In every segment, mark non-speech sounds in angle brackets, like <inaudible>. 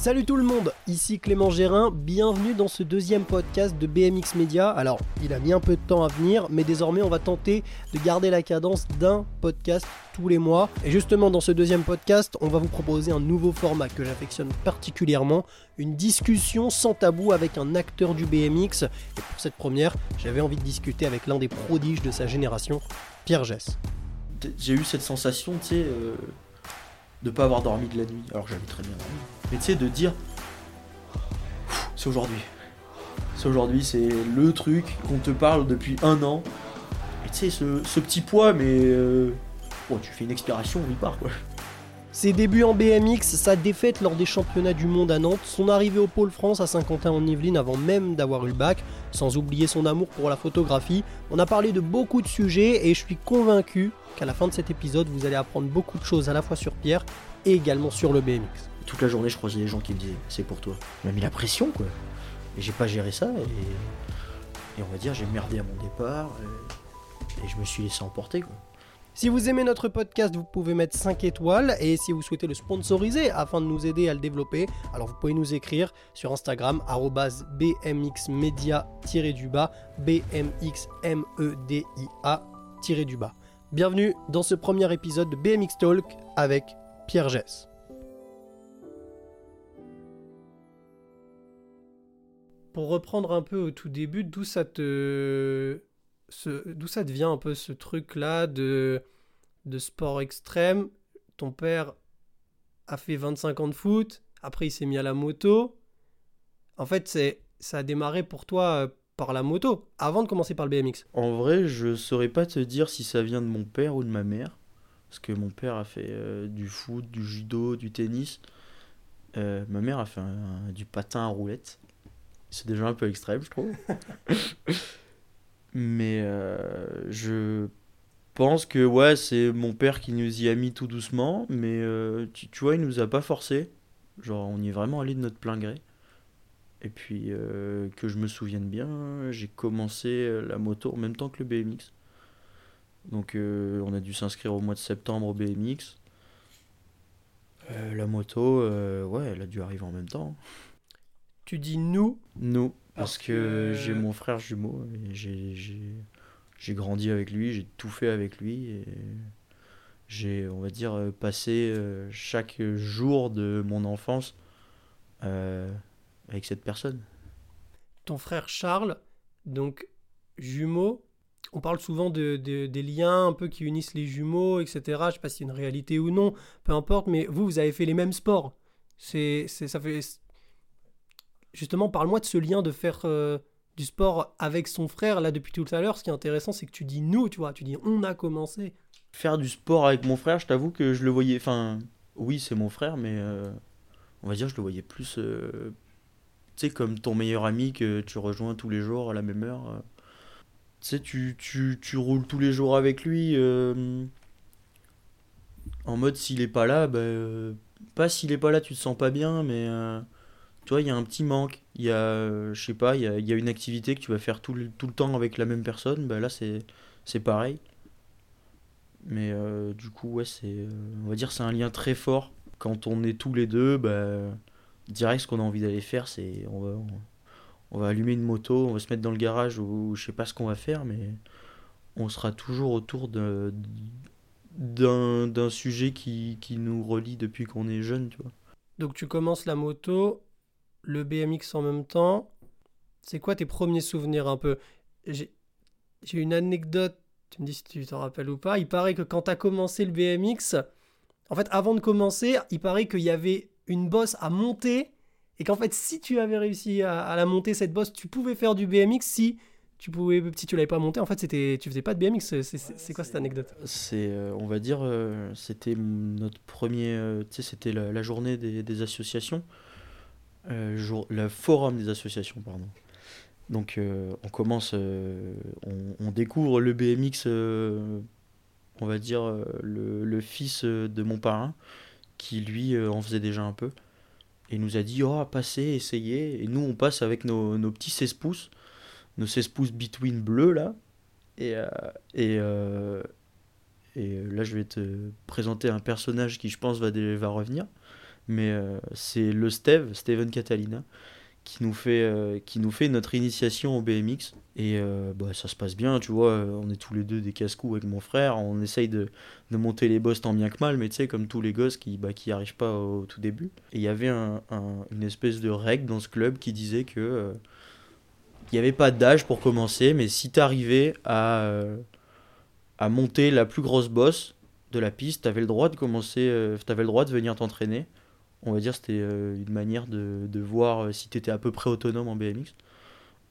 Salut tout le monde, ici Clément Gérin, bienvenue dans ce deuxième podcast de BMX Media. Alors, il a mis un peu de temps à venir, mais désormais on va tenter de garder la cadence d'un podcast tous les mois. Et justement, dans ce deuxième podcast, on va vous proposer un nouveau format que j'affectionne particulièrement, une discussion sans tabou avec un acteur du BMX. Et pour cette première, j'avais envie de discuter avec l'un des prodiges de sa génération, Pierre Gess. J'ai eu cette sensation, tu sais, euh, de pas avoir dormi de la nuit, alors que j'avais très bien dormi. Mais tu sais, de dire, c'est aujourd'hui. C'est aujourd'hui, c'est le truc qu'on te parle depuis un an. Et tu sais, ce, petit poids, mais euh, oh, tu fais une expiration, il part quoi. Ses débuts en BMX, sa défaite lors des championnats du monde à Nantes, son arrivée au Pôle France à Saint-Quentin en Yvelines avant même d'avoir eu le bac, sans oublier son amour pour la photographie. On a parlé de beaucoup de sujets et je suis convaincu qu'à la fin de cet épisode, vous allez apprendre beaucoup de choses à la fois sur Pierre et également sur le BMX. Toute la journée, je croisais des gens qui me disaient c'est pour toi. Il m'a mis la pression quoi. Et j'ai pas géré ça et, on va dire j'ai merdé à mon départ et, et je me suis laissé emporter quoi. Si vous aimez notre podcast, vous pouvez mettre 5 étoiles et si vous souhaitez le sponsoriser afin de nous aider à le développer, alors vous pouvez nous écrire sur Instagram bmxmedia-du-bas bmxmedia-du-bas. Bienvenue dans ce premier épisode de BMX Talk avec Pierre Gess. Pour reprendre un peu au tout début, d'où ça te d'où ça te vient un peu ce truc-là de, de sport extrême Ton père a fait 25 ans de foot, après il s'est mis à la moto. En fait, c'est ça a démarré pour toi euh, par la moto, avant de commencer par le BMX. En vrai, je saurais pas te dire si ça vient de mon père ou de ma mère. Parce que mon père a fait euh, du foot, du judo, du tennis. Euh, ma mère a fait du patin à roulettes. C'est déjà un peu extrême, je trouve. <laughs> Mais euh, je pense que ouais, c'est mon père qui nous y a mis tout doucement, mais euh, tu, tu, vois, il nous a pas forcé. Genre, on y est vraiment allé de notre plein gré. Et puis, euh, que je me souvienne bien, j'ai commencé la moto en même temps que le BMX. Donc, on a dû s'inscrire au mois de septembre au BMX. la moto, ouais, elle a dû arriver en même temps. Tu dis nous Nous. Parce que j'ai mon frère jumeau et j'ai grandi avec lui, j'ai tout fait avec lui et j'ai, on va dire, passé euh, chaque jour de mon enfance euh, avec cette personne. Ton frère Charles, donc jumeau, on parle souvent de, des liens un peu qui unissent les jumeaux, etc. Je sais pas si c'est une réalité ou non, peu importe, mais vous, vous avez fait les mêmes sports. C'est, ça fait justement, parle-moi de ce lien de faire euh, du sport avec son frère. Là, depuis tout à l'heure, ce qui est intéressant, c'est que tu dis nous, tu vois, tu dis on a commencé. Faire du sport avec mon frère, je t'avoue que je le voyais. Enfin, oui, c'est mon frère, mais euh, on va dire, je le voyais plus. Euh, tu sais, comme ton meilleur ami que tu rejoins tous les jours à la même heure. tu sais, tu, tu, tu, roules tous les jours avec lui. en mode, s'il est pas là, bah, pas s'il est pas là, tu te sens pas bien, mais tu vois, il y a un petit manque. Il y a, euh, je sais pas, il y a, une activité que tu vas faire tout le, tout le temps avec la même personne. Bah là, c'est, pareil. Mais euh, du coup, ouais, c'est, euh, on va dire, c'est un lien très fort. Quand on est tous les deux, bah, direct, ce qu'on a envie d'aller faire, c'est, on va, on, va allumer une moto, on va se mettre dans le garage ou, je sais pas ce qu'on va faire, mais on sera toujours autour de, d'un, d'un sujet qui, qui nous relie depuis qu'on est jeune, tu vois. Donc tu commences la moto le BMX en même temps. C'est quoi tes premiers souvenirs un peu? J'ai une anecdote, tu me dis si tu t'en rappelles ou pas. Il paraît que quand tu as commencé le BMX, en fait, avant de commencer, il paraît qu'il y avait une bosse à monter et qu'en fait, si tu avais réussi à, la monter, cette bosse, tu pouvais faire du BMX si tu pouvais si tu l'avais pas monté. En fait c'était tu faisais pas de BMX c'est quoi cette anecdote? C'est euh, on va dire euh, c'était notre premier euh, tu sais c'était la, journée des, des associations euh, le forum des associations, pardon. Donc euh, on commence, euh, on, découvre le BMX, on va dire le, fils de mon parrain, qui lui en faisait déjà un peu. Et nous a dit, oh, passez, essayez. Et nous, on passe avec nos, nos petits 16 pouces, nos 16 pouces between bleus, là. Et, et, et là, je vais te présenter un personnage qui, je pense, va, va revenir. Mais c'est le Steve, Steven Catalina, qui nous fait, qui nous fait notre initiation au BMX. Et bah, ça se passe bien, tu vois, on est tous les deux des casse-coups avec mon frère, on essaye de, de, monter les boss tant bien que mal, mais tu sais, comme tous les gosses qui bah, qui arrivent pas au, tout début. Et il y avait un, une espèce de règle dans ce club qui disait que il n'y avait pas d'âge pour commencer, mais si tu arrivais à, à monter la plus grosse bosse de la piste, tu avais le droit de commencer, euh, tu avais le droit de venir t'entraîner. On va dire c'était euh, une manière de, de voir euh, si tu étais à peu près autonome en BMX.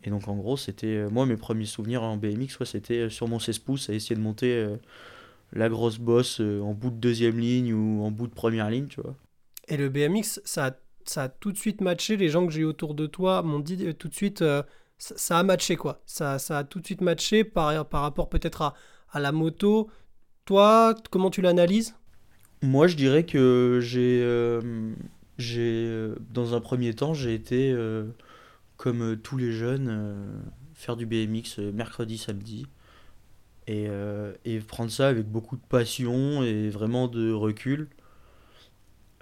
Et donc en gros, c'était moi mes premiers souvenirs en BMX, ouais, c'était sur mon 16 pouces à essayer de monter la grosse bosse en bout de deuxième ligne ou en bout de première ligne, tu vois. Et le BMX, ça a, ça tout de suite matché. Les gens que j'ai autour de toi m'ont dit tout de suite, ça, a matché quoi. Ça, ça a tout de suite matché par, par rapport peut-être à, à la moto. Toi, comment tu l'analyses? Moi, je dirais que j'ai, euh, j'ai euh, dans un premier temps, j'ai été, euh, comme tous les jeunes, faire du BMX mercredi, samedi. Et, et, prendre ça avec beaucoup de passion et vraiment de recul.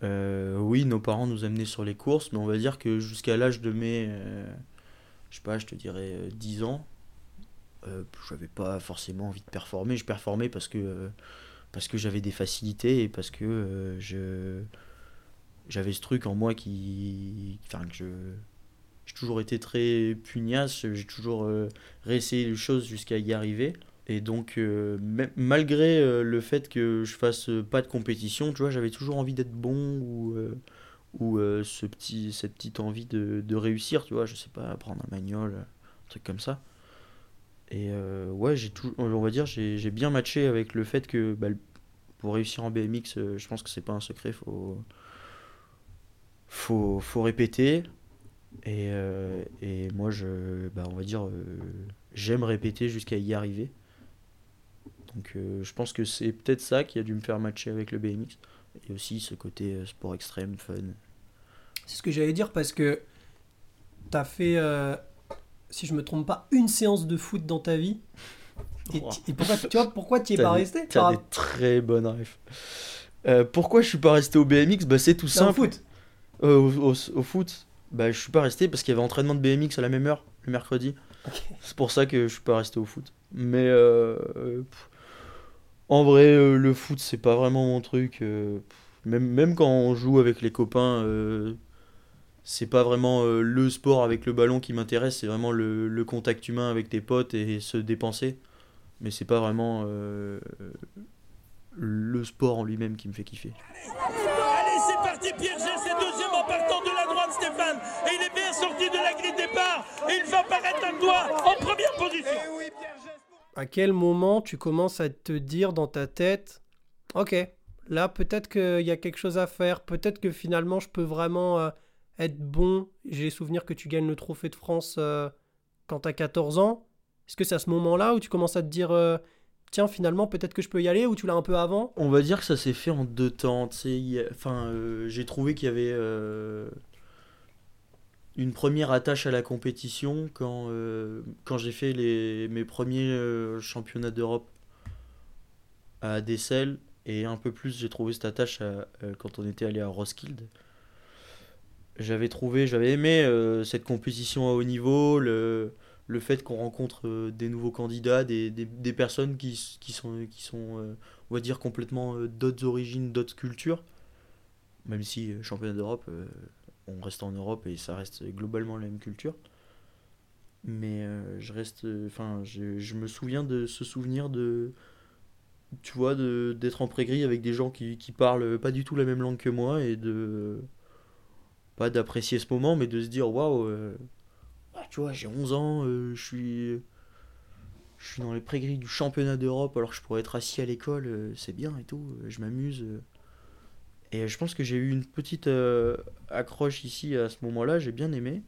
oui, nos parents nous amenaient sur les courses, mais on va dire que jusqu'à l'âge de mes, je sais pas, je te dirais 10 ans, j'avais pas forcément envie de performer. Je performais parce que, parce que j'avais des facilités et parce que euh, je j'avais ce truc en moi qui. Enfin, que je. J'ai toujours été très pugnace, j'ai toujours réessayé les choses jusqu'à y arriver. Et donc, malgré le fait que je fasse pas de compétition, tu vois, j'avais toujours envie d'être bon ou, ou ce petit, cette petite envie de, réussir, tu vois, je sais pas, prendre un manuel, un truc comme ça. Et euh, ouais, j'ai tout, on va dire, j'ai bien matché avec le fait que bah, pour réussir en BMX, euh, je pense que c'est pas un secret, faut, faut, répéter. Et, euh, et moi, je, bah, on va dire, j'aime répéter jusqu'à y arriver. Donc je pense que c'est peut-être ça qui a dû me faire matcher avec le BMX. Et aussi ce côté sport extrême, fun. C'est ce que j'allais dire parce que tu as fait si je me trompe pas, une séance de foot dans ta vie. Et, pourquoi, tu vois, pourquoi tu es pas resté T'as des très bonnes rêves. Euh, pourquoi je suis pas resté au BMX bah, C'est tout simple. foot euh, au, au, foot bah, Je suis pas resté parce qu'il y avait entraînement de BMX à la même heure, le mercredi. C'est pour ça que je suis pas resté au foot. Mais euh, en vrai, le foot, c'est pas vraiment mon truc. même, même quand on joue avec les copains c'est pas vraiment euh, le sport avec le ballon qui m'intéresse, c'est vraiment le, contact humain avec tes potes et, se dépenser. Mais c'est pas vraiment euh, le sport en lui-même qui me fait kiffer. Allez, c'est parti, Pierre c'est deuxième en partant de la droite, Stéphane. Et il est bien sorti de la grille départ. Et il va apparaître à toi en première position. À quel moment tu commences à te dire dans ta tête, ok, là peut-être qu'il y a quelque chose à faire, peut-être que finalement je peux vraiment... Euh, être bon. J'ai souvenir que tu gagnes le trophée de France euh, quand tu as 14 ans. Est-ce que c'est à ce moment-là où tu commences à te dire euh, tiens, finalement, peut-être que je peux y aller ou tu l'as un peu avant? On va dire que ça s'est fait en deux temps. Enfin, euh, j'ai trouvé qu'il y avait une première attache à la compétition quand, quand j'ai fait les, mes premiers championnats d'Europe à Dessel. Et un peu plus, j'ai trouvé cette attache quand on était allé à Roskilde j'avais trouvé, j'avais aimé euh, cette compétition à haut niveau, le, le fait qu'on rencontre euh, des nouveaux candidats, des, personnes qui, qui sont, qui sont euh, on va dire, complètement d'autres origines, d'autres cultures. Même si championnat d'Europe, on reste en Europe et ça reste globalement la même culture. Mais je reste, enfin, je, me souviens de ce souvenir de, tu vois, d'être en pré-gris avec des gens qui, qui parlent pas du tout la même langue que moi et de pas d'apprécier ce moment, mais de se dire waouh, euh, tu vois, j'ai 11 ans, euh, je suis je suis dans les pré-grilles du championnat d'Europe alors que je pourrais être assis à l'école, euh, c'est bien et tout, je m'amuse. Et je pense que j'ai eu une petite accroche ici à ce moment-là, j'ai bien aimé.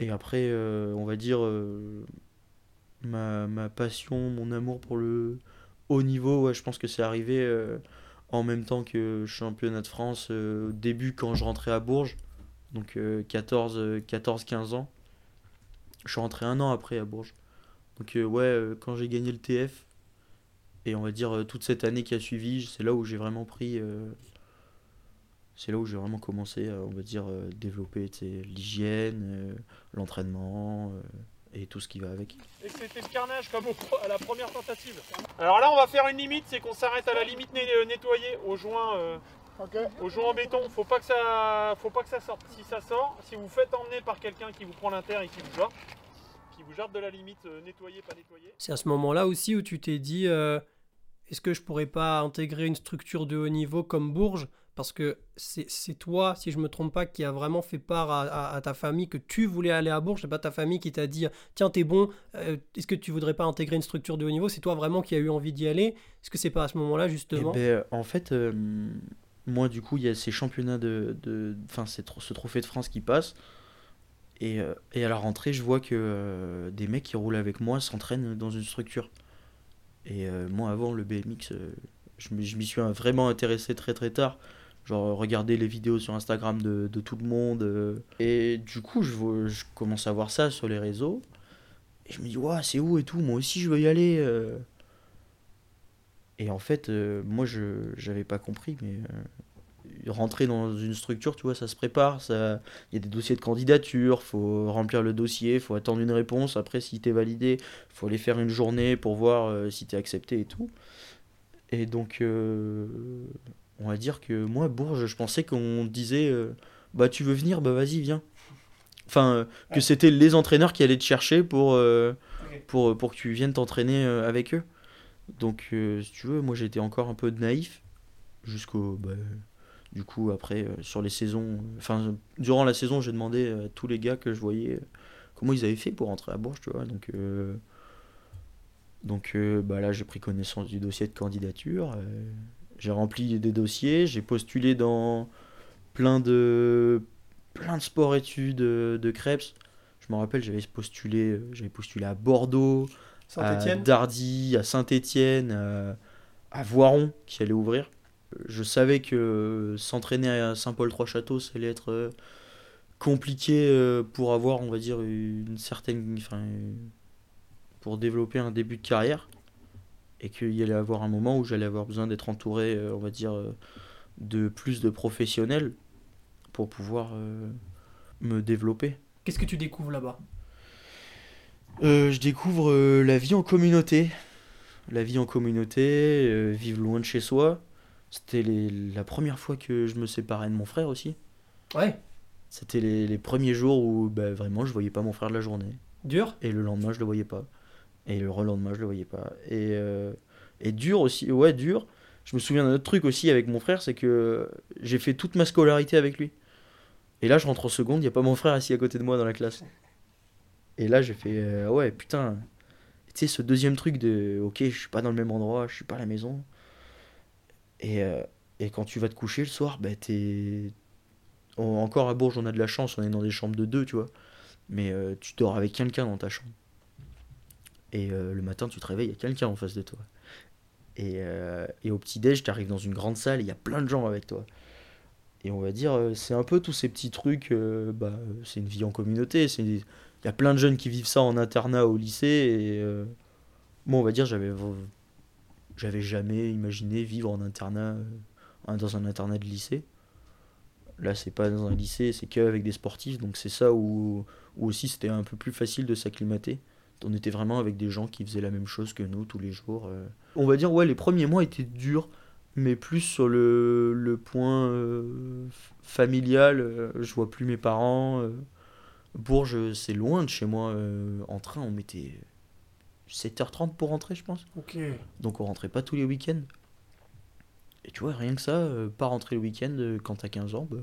Et après, on va dire, ma, ma, passion, mon amour pour le haut niveau, je pense que c'est arrivé en même temps que championnat de France, au début quand je rentrais à Bourges donc 14, 14, 15 ans. Je suis rentré un an après à Bourges. Donc euh, ouais, euh, quand j'ai gagné le TF, et on va dire euh, toute cette année qui a suivi, c'est là où j'ai vraiment pris... c'est là où j'ai vraiment commencé à, on va dire, développer l'hygiène, l'entraînement et tout ce qui va avec. Et c'était le carnage comme au à la première tentative. Alors là, on va faire une limite, c'est qu'on s'arrête à la limite nettoyée au joint, euh, au joint en béton. Faut pas que ça, faut pas que ça sorte. Si ça sort, si vous faites emmener par quelqu'un qui vous prend l'inter et qui vous jarre, qui vous jarre de la limite euh, nettoyée, pas nettoyée. C'est à ce moment-là aussi où tu t'es dit euh, est-ce que je pourrais pas intégrer une structure de haut niveau comme Bourges? Parce que c'est c'est toi, si je me trompe pas, qui a vraiment fait part à, à- à ta famille que tu voulais aller à Bourges. C'est pas ta famille qui t'a dit tiens, t'es bon, euh, est-ce que tu voudrais pas intégrer une structure de haut niveau? C'est toi vraiment qui a eu envie d'y aller Est-ce que c'est pas à ce moment-là, Eh justement ben, en fait, euh, moi, du coup, il y a ces championnats de. Enfin, tro- ce trophée de France qui passe. Et, euh, et à la rentrée, je vois que euh, des mecs qui roulent avec moi s'entraînent dans une structure. Et euh, moi, avant le BMX, je m'y suis vraiment intéressé très très tard. Genre, regarder les vidéos sur Instagram de, de tout le monde. Et du coup, je, vois- je commence à voir ça sur les réseaux. Et je me dis, waouh, c'est où et tout, moi aussi je veux y aller. Et en fait, euh, moi, je j'avais pas compris, mais euh, rentrer dans une structure, tu vois, ça se prépare. Ça, il y a des dossiers de candidature, faut remplir le dossier, faut attendre une réponse. Après, si t'es validé, faut aller faire une journée pour voir euh, si t'es accepté et tout. Et donc, on va dire que moi, Bourges, je pensais qu'on disait, bah tu veux venir, bah vas-y, viens. Enfin, que c'était les entraîneurs qui allaient te chercher pour, pour, pour que tu viennes t'entraîner avec eux. Donc, euh, si tu veux, moi j'étais encore un peu naïf jusqu'au. bah, du coup, après, euh, sur les saisons. Enfin, durant la saison, j'ai demandé à tous les gars que je voyais euh, comment ils avaient fait pour rentrer à Bourges, tu vois. Donc, donc bah, là, j'ai pris connaissance du dossier de candidature. j'ai rempli des dossiers, j'ai postulé dans plein de, plein de sports-études euh, de Krebs. Je me rappelle, j'avais postulé, j'avais postulé à Bordeaux, à Saint-Etienne Dardy, à Saint-Étienne, à, à Voiron qui allait ouvrir. Je savais que s'entraîner à Saint-Paul-Trois-Châteaux, ça allait être euh, compliqué euh, pour avoir, on va dire, une certaine. Enfin, euh, pour développer un début de carrière. Et qu'il y allait avoir un moment où j'allais avoir besoin d'être entouré, euh, on va dire, euh, de plus de professionnels pour pouvoir euh, me développer. Qu'est-ce que tu découvres là-bas? Euh, je découvre euh, la vie en communauté. La vie en communauté, euh, vivre loin de chez soi. C'était les- la première fois que je me séparais de mon frère aussi. Ouais, C'était les, les premiers jours où bah, vraiment je voyais pas mon frère de la journée. dur Et le lendemain je le voyais pas. Et le relendemain je le voyais pas. Et, et dur aussi, ouais dur. Je me souviens d'un autre truc aussi avec mon frère, c'est que j'ai fait toute ma scolarité avec lui. Et là je rentre en seconde, il n'y a pas mon frère assis à côté de moi dans la classe. Et là j'ai fait, euh, ouais putain, tu sais ce deuxième truc de, ok je suis pas dans le même endroit, je suis pas à la maison. Et, euh, quand tu vas te coucher le soir, bah t'es... en- Encore à Bourges on a de la chance, on est dans des chambres de deux, tu vois mais euh, tu dors avec quelqu'un dans ta chambre. Et le matin, tu te réveilles, il y a quelqu'un en face de toi. Et, au petit-déj, tu arrives dans une grande salle, il y a plein de gens avec toi. Et on va dire, c'est un peu tous ces petits trucs, bah, c'est une vie en communauté. c'est Il y a plein de jeunes qui vivent ça en internat au lycée. Et euh, moi, on va dire, j'avais, j'avais jamais imaginé vivre en internat, euh, dans un internat de lycée. Là, c'est pas dans un lycée, c'est qu'avec des sportifs. Donc c'est ça où, aussi c'était un peu plus facile de s'acclimater. On était vraiment avec des gens qui faisaient la même chose que nous tous les jours. euh. On va dire, ouais, les premiers mois étaient durs, mais plus sur le, point familial. euh, je vois plus mes parents. Bourges, c'est loin de chez moi. euh, en train, on mettait 7h30 pour rentrer, je pense. Ok. Donc on rentrait pas tous les week-ends. Et tu vois, rien que ça, euh, pas rentrer le week-end euh, quand t'as 15 ans, bah,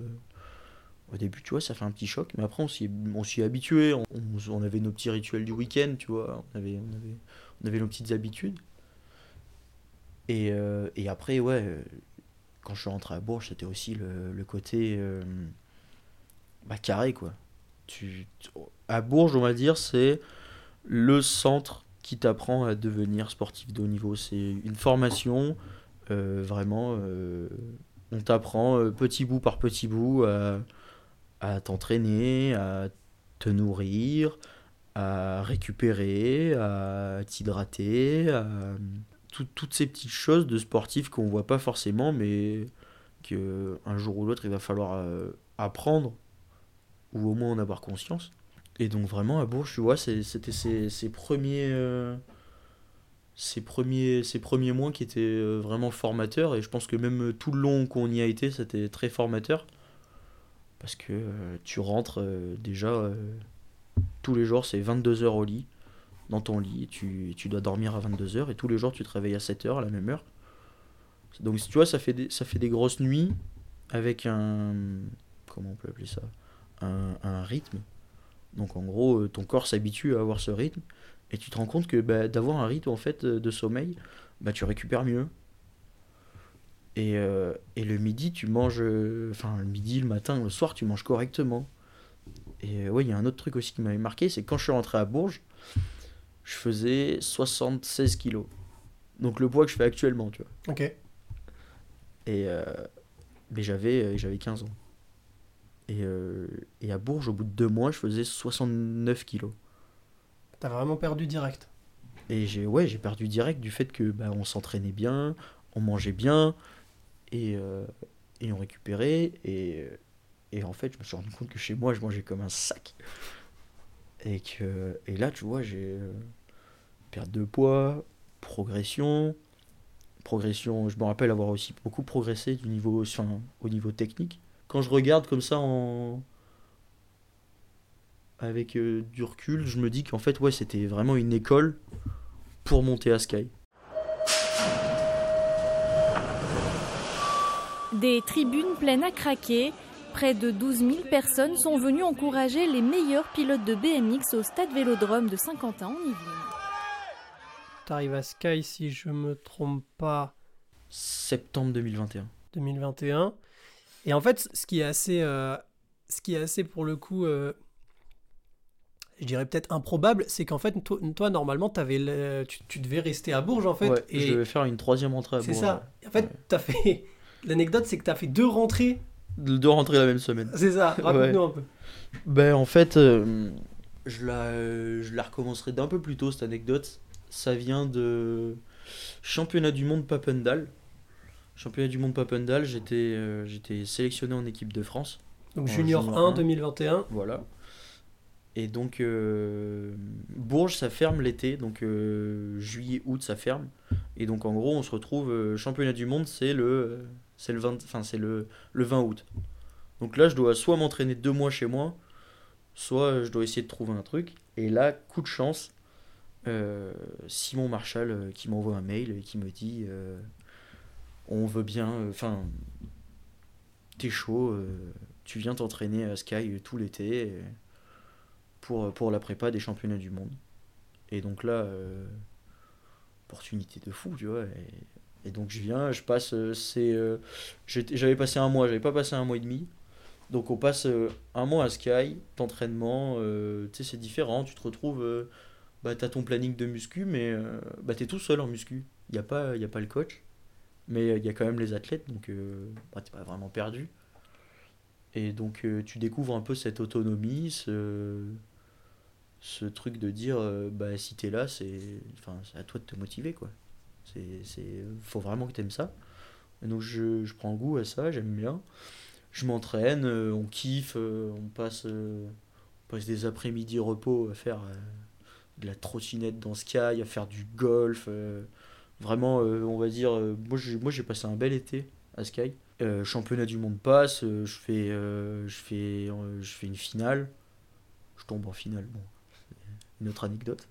au début, tu vois, ça fait un petit choc. Mais après, on s'y est, on s'y est habitué. On, avait nos petits rituels du week-end, tu vois. On avait, on avait, on avait nos petites habitudes. Et, euh, et après, ouais, quand je suis rentré à Bourges, c'était aussi le, le côté bah, carré, quoi. Tu, à Bourges, on va dire, c'est le centre qui t'apprend à devenir sportif de haut niveau. C'est une formation, euh, vraiment, euh, on t'apprend euh, petit bout par petit bout à, à t'entraîner, à te nourrir, à récupérer, à t'hydrater, à tout- toutes ces petites choses de sportifs qu'on voit pas forcément, mais que un jour ou l'autre, il va falloir apprendre ou au moins en avoir conscience. Et donc vraiment à Bourges, tu vois, c'était ses, ses premiers, euh, premiers, premiers mois qui étaient euh, vraiment formateurs. Et je pense que même tout le long qu'on y a été, c'était très formateur. Parce que euh, tu rentres déjà tous les jours, c'est 22 heures au lit, dans ton lit. Tu, tu dois dormir à 22 heures et tous les jours, tu te réveilles à 7 heures à la même heure. Donc tu vois, ça fait ça fait des grosses nuits avec un... Comment on peut appeler ça? Un, un rythme. Donc en gros, euh, ton corps s'habitue à avoir ce rythme. Et tu te rends compte que bah, d'avoir un rythme en fait euh, de sommeil, bah, tu récupères mieux. Et, euh, et le midi, tu manges. Enfin, le midi, le matin, le soir, tu manges correctement. Et ouais, il y a un autre truc aussi qui m'avait marqué, c'est quand je suis rentré à Bourges, je faisais 76 kilos. Donc le poids que je fais actuellement, tu vois. Ok. Et euh, mais j'avais j'avais 15 ans. Et, euh, et à Bourges, au bout de deux mois, je faisais 69 kilos. T'as vraiment perdu direct. Et j'ai ouais, j'ai perdu direct du fait que bah, on s'entraînait bien, on mangeait bien et, euh, et on récupérait. Et, et en fait, je me suis rendu compte que chez moi, je mangeais comme un sac. Et, que, et là, tu vois, j'ai euh, perte de poids, progression. Progression, je me rappelle avoir aussi beaucoup progressé du niveau, enfin, au niveau technique. Quand je regarde comme ça en, avec euh, du recul, je me dis qu'en fait, ouais, c'était vraiment une école pour monter à Sky. Des tribunes pleines à craquer. Près de 12 000 personnes sont venues encourager les meilleurs pilotes de BMX au stade Vélodrome de Saint-Quentin en Yvelines. T'arrives à Sky, si je me trompe pas, Septembre 2021. 2021. Et en fait, ce qui est assez, euh, ce qui est assez pour le coup, euh, je dirais peut-être improbable, c'est qu'en fait, toi, toi, normalement, t'avais le- tu, tu devais rester à Bourges, en fait. ouais, et je devais faire une troisième entrée à c'est Bourges. ça. En fait, Ouais. t'as fait. <laughs> L'anecdote, c'est que t'as fait deux rentrées. De de rentrer la même semaine. C'est ça. Raconte-nous un peu. Ben en fait, euh, je, la, euh, je la recommencerai d'un peu plus tôt cette anecdote. Ça vient de championnat du monde Papendal. Championnat du monde Papendal, j'étais euh, j'étais sélectionné en équipe de France. Donc Junior junior 1 un. 2021. Voilà. Et donc, euh, Bourges, ça ferme l'été. Donc, euh, juillet, août, ça ferme. Et donc, en gros, on se retrouve. championnat du monde, c'est le, euh, c'est le, 20 enfin, c'est le, le 20 août. Donc là, je dois soit m'entraîner deux mois chez moi, soit je dois essayer de trouver un truc. Et là, coup de chance, Simon Marshall qui m'envoie un mail et qui me dit On veut bien. euh, Enfin, t'es chaud, euh, tu viens t'entraîner à Sky euh, tout l'été. et- pour, pour la prépa des championnats du monde. Et donc là, euh, opportunité de fou, tu vois. Et, donc je viens, je passe, euh, c'est, euh, j'avais passé un mois, j'avais pas passé un mois et demi. Donc on passe euh, un mois à Sky, d'entraînement, euh, tu sais, c'est différent, tu te retrouves, euh, bah, t'as ton planning de muscu, mais euh, bah, t'es tout seul en muscu. Y a pas le coach, mais il y a quand même les athlètes, donc euh, bah, t'es pas vraiment perdu. Et donc euh, tu découvres un peu cette autonomie, ce, ce truc de dire euh, bah si t'es là c'est enfin à toi de te motiver quoi. C'est faut vraiment que t'aimes ça. Et donc je, je prends goût à ça j'aime bien. Je m'entraîne euh, on kiffe euh, on passe euh, on passe des après-midi repos à faire euh, de la trottinette dans Sky à faire du golf euh, vraiment euh, on va dire euh, moi j'ai moi j'ai passé un bel été à Sky Euh, championnat du monde passe je fais je fais je fais une finale je tombe en finale bon une autre anecdote.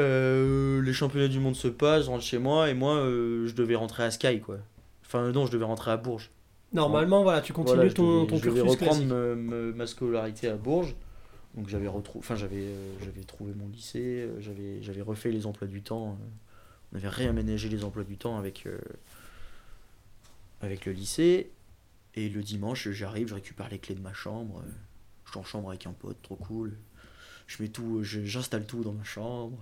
Euh, les championnats du monde se passent, je rentre chez moi et moi euh, je devais rentrer à Sky quoi. Enfin non, je devais rentrer à Bourges. Normalement, voilà, tu continues Voilà, ton, devais- ton je devais cursus reprendre classique. me- me- ma scolarité à Bourges. Donc j'avais retrou- enfin j'avais euh, j'avais trouvé mon lycée, j'avais j'avais refait les emplois du temps. Euh, on avait réaménagé les emplois du temps avec euh, avec le lycée et le dimanche, j'arrive, je récupère les clés de ma chambre, euh, je suis en chambre avec un pote, trop cool. Je mets tout, j'installe tout dans ma chambre.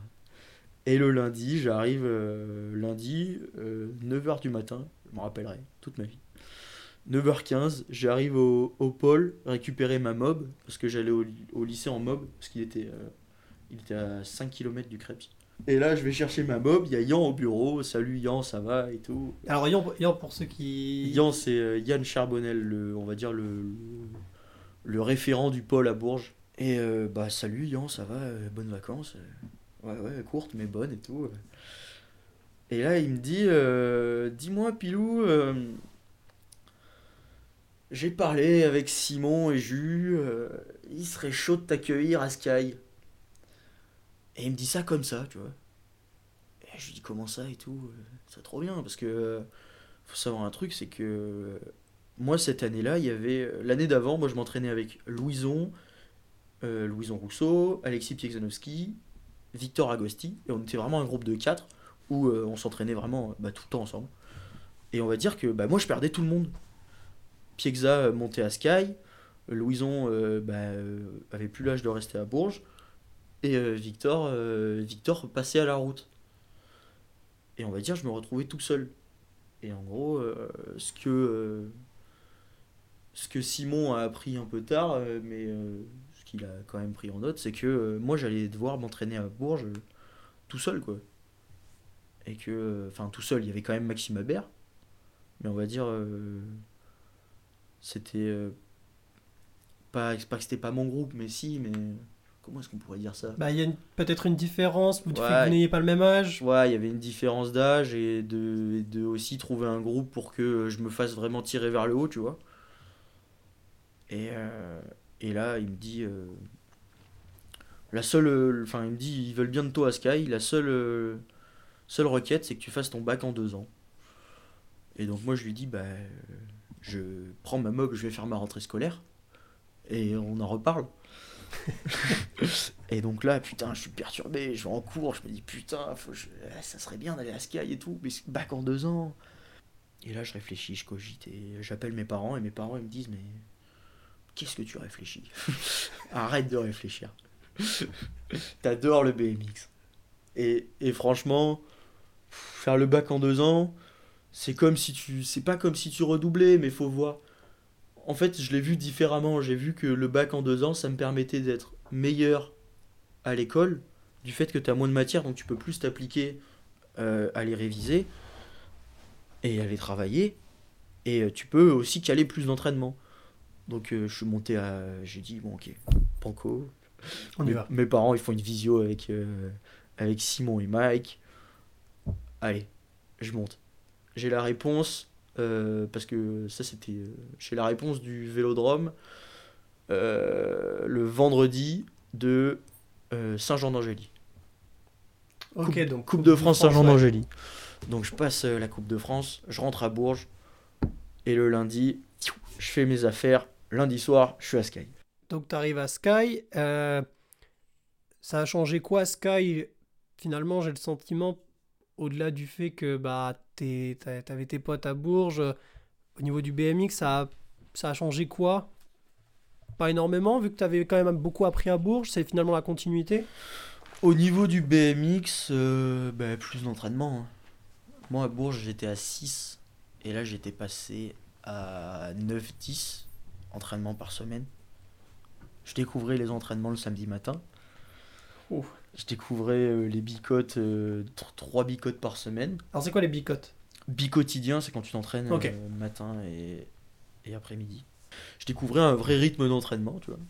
Et le lundi, j'arrive euh, lundi, 9h du matin, je me rappellerai toute ma vie. 9h15, j'arrive au, au pôle récupérer ma mob, parce que j'allais au, au lycée en mob, parce qu'il était, euh, il était à 5 km du Krebs. Et là, je vais chercher ma mob, il y a Yann au bureau, salut Yann, ça va et tout. Alors, Yann, Yann, pour ceux qui. Yann, c'est euh, Yann Charbonnel, le, on va dire le, le, le référent du pôle à Bourges. Et euh, bah, salut Yann, ça va, euh, bonnes vacances. ouais, ouais, courtes mais bonnes et tout. Et là, il me dit euh, Dis-moi, Pilou, euh, j'ai parlé avec Simon et Jus, il serait chaud de t'accueillir à Sky. Et il me dit ça comme ça, tu vois. Et je lui dis comment ça et tout. euh, C'est trop bien parce que euh, faut savoir un truc, c'est que euh, moi cette année-là, il y avait l'année d'avant, moi je m'entraînais avec Louison, Louison Rousseau, Alexis Piegzanowski, Victor Agosti, et on était vraiment un groupe de quatre où on s'entraînait vraiment bah, tout le temps ensemble. Et on va dire que bah, moi je perdais tout le monde. Piegza euh, montait à Sky, Louison bah, avait plus l'âge de rester à Bourges, et euh, Victor, euh, Victor passait à la route. Et on va dire, je me retrouvais tout seul. Et en gros, euh, ce que ce que Simon a appris un peu tard, mais ce qu'il a quand même pris en note, c'est que moi j'allais devoir m'entraîner à Bourges tout seul, quoi. Et que, enfin, tout seul, il y avait quand même Maxime Habert, mais on va dire, c'était pas, pas que c'était pas mon groupe, mais si, mais comment est-ce qu'on pourrait dire ça? Bah, il y a une- peut-être une différence du fait Ouais. vous n'ayez pas le même âge. Ouais, il y avait une différence d'âge et de, et de aussi trouver un groupe pour que je me fasse vraiment tirer vers le haut, tu vois. Et, euh, et là, il me dit. euh, la seule. Enfin, il me dit ils veulent bien de toi à Sky. La seule, euh, seule requête, c'est que tu fasses ton bac en deux ans. Et donc, moi, je lui dis bah. Je prends ma mob, je vais faire ma rentrée scolaire. Et on en reparle. <laughs> Et donc là, putain, je suis perturbé, je vais en cours, je me dis putain, eh, ça serait bien d'aller à Sky et tout, mais c'est bac en deux ans. Et là, je réfléchis, je cogite j'appelle mes parents et mes parents ils me disent mais qu'est-ce que tu réfléchis? <laughs> Arrête de réfléchir. <laughs> T'adores le BMX. Et, et franchement, faire le bac en deux ans, c'est comme si tu, c'est pas comme si tu redoublais, mais faut voir. En fait, je l'ai vu différemment. J'ai vu que le bac en deux ans, ça me permettait d'être meilleur à l'école, du fait que tu as moins de matière, donc tu peux plus t'appliquer euh, à les réviser et à les travailler. Et euh, tu peux aussi caler plus d'entraînement. Donc euh, je suis monté à... J'ai dit, bon ok, Panko. On y mes, va. mes parents, ils font une visio avec, euh, avec Simon et Mike. Allez, je monte. J'ai la réponse, euh, parce que ça c'était... euh, J'ai la réponse du Vélodrome euh, le vendredi de euh, Saint-Jean-d'Angély. Ok, coupe, donc. Coupe de France ouais. Saint-Jean-d'Angély. Donc je passe la Coupe de France, je rentre à Bourges, et le lundi, je fais mes affaires. Lundi soir, je suis à Sky. Donc, tu arrives à Sky. euh, ça a changé quoi, Sky? Finalement, j'ai le sentiment, au-delà du fait que bah, t'avais tes potes à Bourges, euh, au niveau du BMX, ça a, ça a changé quoi? Pas énormément, vu que tu avais quand même beaucoup appris à Bourges, c'est finalement la continuité? Au niveau du BMX, euh, bah, plus d'entraînement. hein. Moi à Bourges, j'étais à 6, et là j'étais passé à 9-10 entraînements par semaine. Je découvrais les entraînements le samedi matin. Ouf. Je découvrais euh, les bicotes, 3 bicotes par semaine. Alors, c'est quoi les bicotes? Bicotidien, c'est quand tu t'entraînes euh, matin et, et après-midi. Je découvrais un vrai rythme d'entraînement, tu vois.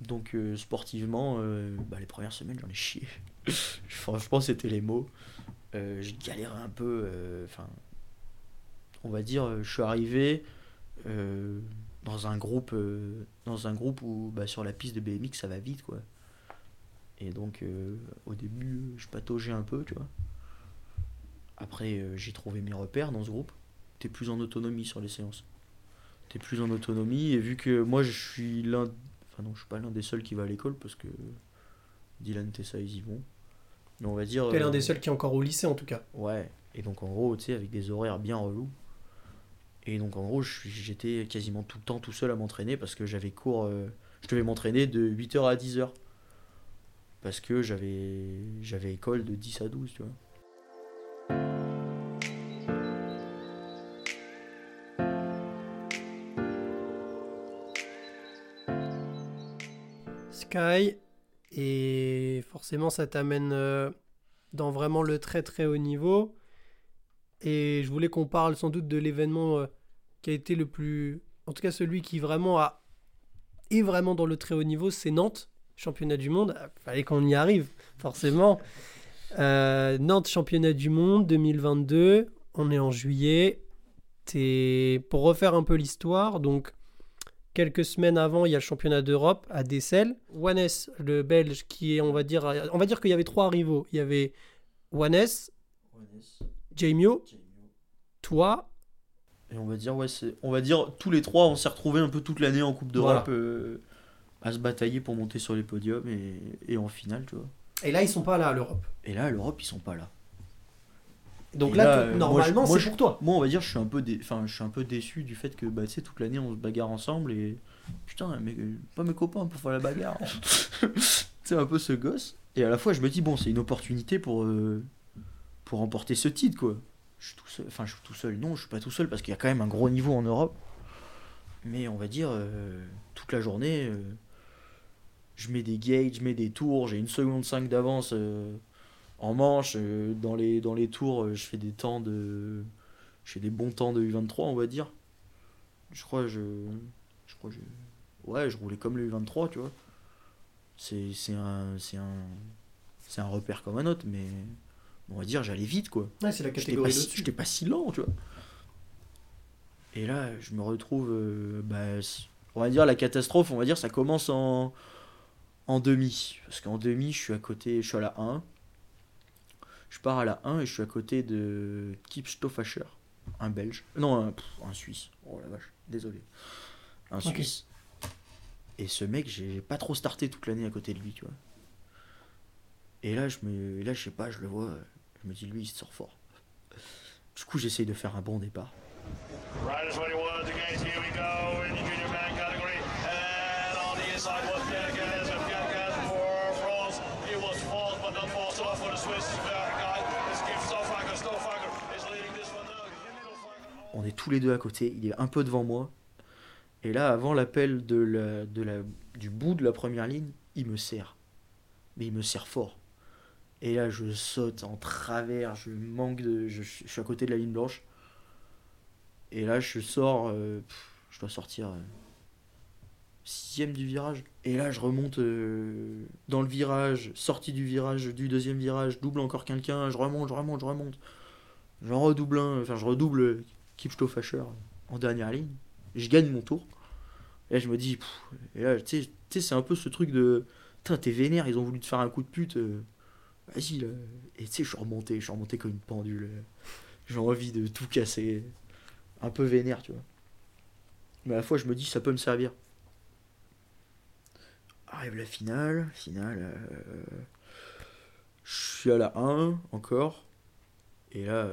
Donc euh, sportivement, euh, bah, les premières semaines, j'en ai chié. <laughs> Franchement, c'était les mots. Euh, j'ai galéré un peu. euh, Enfin, on va dire, euh, je suis arrivé euh, dans un groupe, euh, dans un groupe où bah, sur la piste de BMX, ça va vite, quoi. Et donc, euh, au début, je pataugeais un peu, tu vois. Après, euh, j'ai trouvé mes repères dans ce groupe. T'es plus en autonomie sur les séances. T'es plus en autonomie et vu que moi je suis l'un. Enfin, non, je suis pas l'un des seuls qui va à l'école parce que Dylan, Tessa, ils y vont. Mais on va dire. T'es l'un euh, des seuls qui est encore au lycée, en tout cas. Ouais. Et donc en gros, tu sais, avec des horaires bien relous. Et donc en gros, j'étais quasiment tout le temps tout seul à m'entraîner parce que j'avais cours. euh, je devais m'entraîner de 8h à 10h. Parce que j'avais école de 10 à 12, tu vois. Sky, et forcément, ça t'amène euh, dans vraiment le très très haut niveau. Et je voulais qu'on parle sans doute de l'événement euh, qui a été le plus. En tout cas, celui qui vraiment a. est vraiment dans le très haut niveau, c'est Nantes, championnat du monde. Il ah, fallait qu'on y arrive, forcément. Euh, Nantes, championnat du monde 2022. On est en juillet. Et pour refaire un peu l'histoire, donc quelques semaines avant, il y a le championnat d'Europe à Dessel. Wannes, le Belge, qui est, on va dire, on va dire qu'il y avait trois rivaux. Il y avait Wannes, Jamio, toi. Et on va dire, ouais, on va dire tous les trois, on s'est retrouvés un peu toute l'année en Coupe d'Europe euh, à se batailler pour monter sur les podiums et, et, en finale, tu vois. Et là, ils sont pas là à l'Europe. Et là, à l'Europe, ils sont pas là. Donc là, euh, normalement, c'est pour toi. Moi, on va dire, je suis un peu, enfin, je suis un peu déçu du fait que, bah, tu sais, toute l'année, on se bagarre ensemble et putain, mais pas mes copains pour faire la bagarre. <laughs> c'est un peu ce gosse. Et à la fois, je me dis bon, c'est une opportunité pour euh, pour remporter ce titre, quoi. Je suis tout seul, enfin, je suis tout seul. Non, je suis pas tout seul parce qu'il y a quand même un gros niveau en Europe. Mais on va dire, euh, toute la journée, euh, je mets des gates, je mets des tours, j'ai une seconde 5 d'avance euh, en manche. dans, les, dans les tours, je fais des temps de. Je fais des bons temps de U23, on va dire. Je crois, je. Je crois, je. Ouais, je roulais comme le U23, tu vois. C'est un. C'est un. C'est un repère comme un autre, mais on va dire, j'allais vite, quoi. Ouais, c'est la catégorie J'étais pas, si lent, tu vois. Et là, je me retrouve, euh, bah, on va dire, la catastrophe, on va dire, ça commence en, en demi. Parce qu'en demi, je suis à côté, je suis à la 1. Je pars à la 1 et je suis à côté de Kip Stoffacher, un Belge. Non, un, Suisse. Oh la vache, désolé. Un Suisse. Et ce mec, j'ai pas trop starté toute l'année à côté de lui, tu vois. Et là, je me, là, je sais pas, je le vois, je me dis, lui, il sort fort. Du coup, j'essaye de faire un bon départ. On est tous les deux à côté, il est un peu devant moi. Et là, avant l'appel du bout de la première ligne, il me serre. Mais il me serre fort. Et là, je saute en travers, je manque de. Je, suis à côté de la ligne blanche. Et là, je sors. Euh, je dois sortir. Euh, sixième du virage. Et là, je remonte euh, dans le virage, sortie du virage, du deuxième virage, double encore quelqu'un, je remonte, je remonte, je remonte. J'en redouble un, enfin, je redouble Kipstofacher en dernière ligne. Je gagne mon tour. Et je me dis. et là, tu sais, c'est un peu ce truc de. Putain, t'es vénère, ils ont voulu te faire un coup de pute vas-y là. Et tu sais, je suis remonté, je suis remonté comme une pendule. J'ai envie de tout casser. Un peu vénère, tu vois. Mais à la fois, je me dis, ça peut me servir. Arrive la finale, finale. Euh, je suis à la 1 encore. Et là,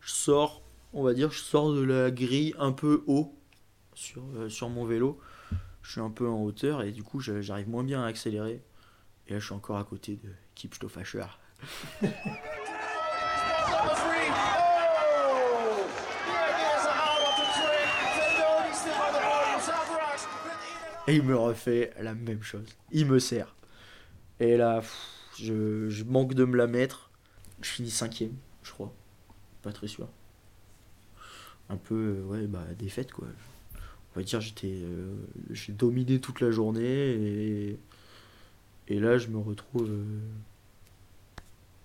je sors, on va dire, je sors de la grille un peu haut sur, euh, mon vélo. Je suis un peu en hauteur et du coup, j'arrive moins bien à accélérer. Et là, je suis encore à côté de Kipstoffacher. <laughs> Et il me refait la même chose. Il me sert. Et là, je, manque de me la mettre. Je finis cinquième, je crois. Pas très sûr. Un peu, euh, ouais, bah, défaite, quoi. On va dire, j'étais. Euh, j'ai dominé toute la journée et et là, je me retrouve. Euh,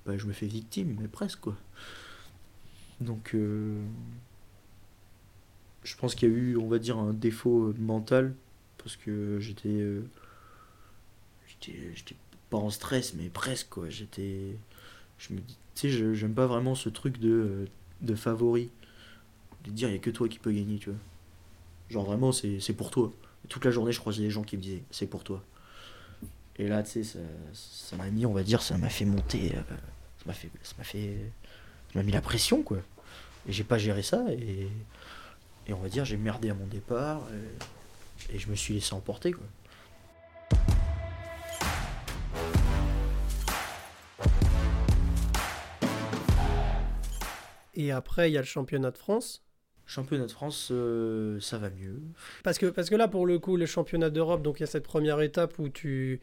bah, je me fais victime, mais presque, quoi. Donc. Je pense qu'il y a eu, on va dire, un défaut mental. Parce que j'étais. Euh, j'étais pas en stress, mais presque, quoi. J'étais. Je me dis. Tu sais, j'aime pas vraiment ce truc de, de favori. De dire, il y a que toi qui peux gagner, tu vois. Genre, vraiment, c'est pour toi. toute la journée, je croisais des gens qui me disaient, c'est pour toi. Et là, tu sais, ça m'a mis, on va dire, ça m'a fait monter. Euh, ça m'a fait. Ça m'a fait. M'a mis la pression, quoi. Et j'ai pas géré ça. Et, et on va dire, j'ai merdé à mon départ. Je me suis laissé emporter, quoi. Et après, il y a le championnat de France. Championnat de France, euh, ça va mieux. Parce que, parce que là, pour le coup, le championnat d'Europe, donc il y a cette première étape où tu,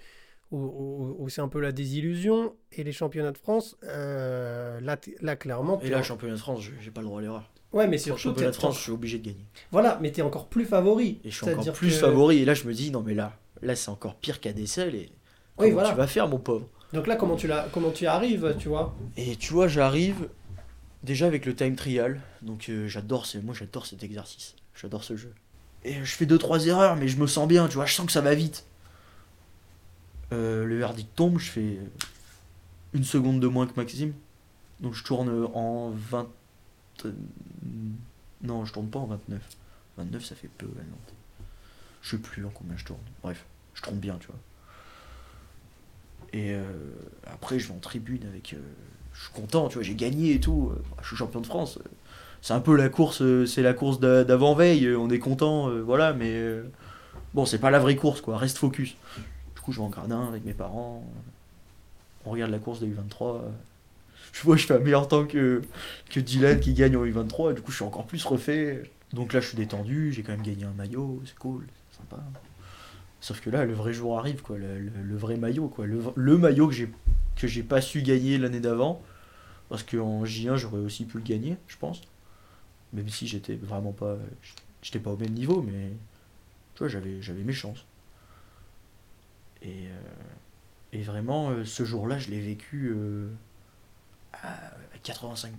où, c'est un peu la désillusion. Et les championnats de France, euh, là, là, clairement. Et là, championnat de France, j'ai pas le droit à l'erreur. Ouais, mais surtout. Championnat de France, je suis obligé de gagner. Voilà, mais tu es encore plus favori. Et je suis encore plus favori. Et là, je me dis, non, mais là, là c'est encore pire qu'à Dessel. Et oui, voilà. tu vas faire, mon pauvre Donc là, comment tu, comment tu arrives, tu vois? Et tu vois, j'arrive déjà avec le time trial. Donc euh, j'adore, moi j'adore cet exercice. J'adore ce jeu. Et je fais 2-3 erreurs, mais je me sens bien, tu vois, je sens que ça va vite. Euh, le verdict tombe, je fais une seconde de moins que Maxime. Donc je tourne en 20. Non, je tourne pas en 29. 29, ça fait peu. Je sais plus en combien je tourne. Bref, je tourne bien, tu vois. Et euh, après, je vais en tribune avec. Euh, je suis content, tu vois, j'ai gagné et tout. Je suis champion de France. C'est un peu la course, c'est la course d'avant-veille. On est content, voilà, mais bon, c'est pas la vraie course, quoi. Reste focus je vais en gradin avec mes parents. On regarde la course de U23. Je vois, je fais un meilleur temps que, que Dylan qui gagne en U23. Et du coup, je suis encore plus refait. Donc là, je suis détendu. J'ai quand même gagné un maillot. C'est cool. C'est sympa. Sauf que là, le vrai jour arrive, quoi. Le, vrai maillot, quoi. Le, maillot que j'ai, que j'ai pas su gagner l'année d'avant. Parce qu'en J1, j'aurais aussi pu le gagner, je pense. Même si j'étais vraiment pas. J'étais pas au même niveau, mais. Tu vois, j'avais, j'avais mes chances. Et, euh, et vraiment, euh, ce jour-là, je l'ai vécu euh, à 85%.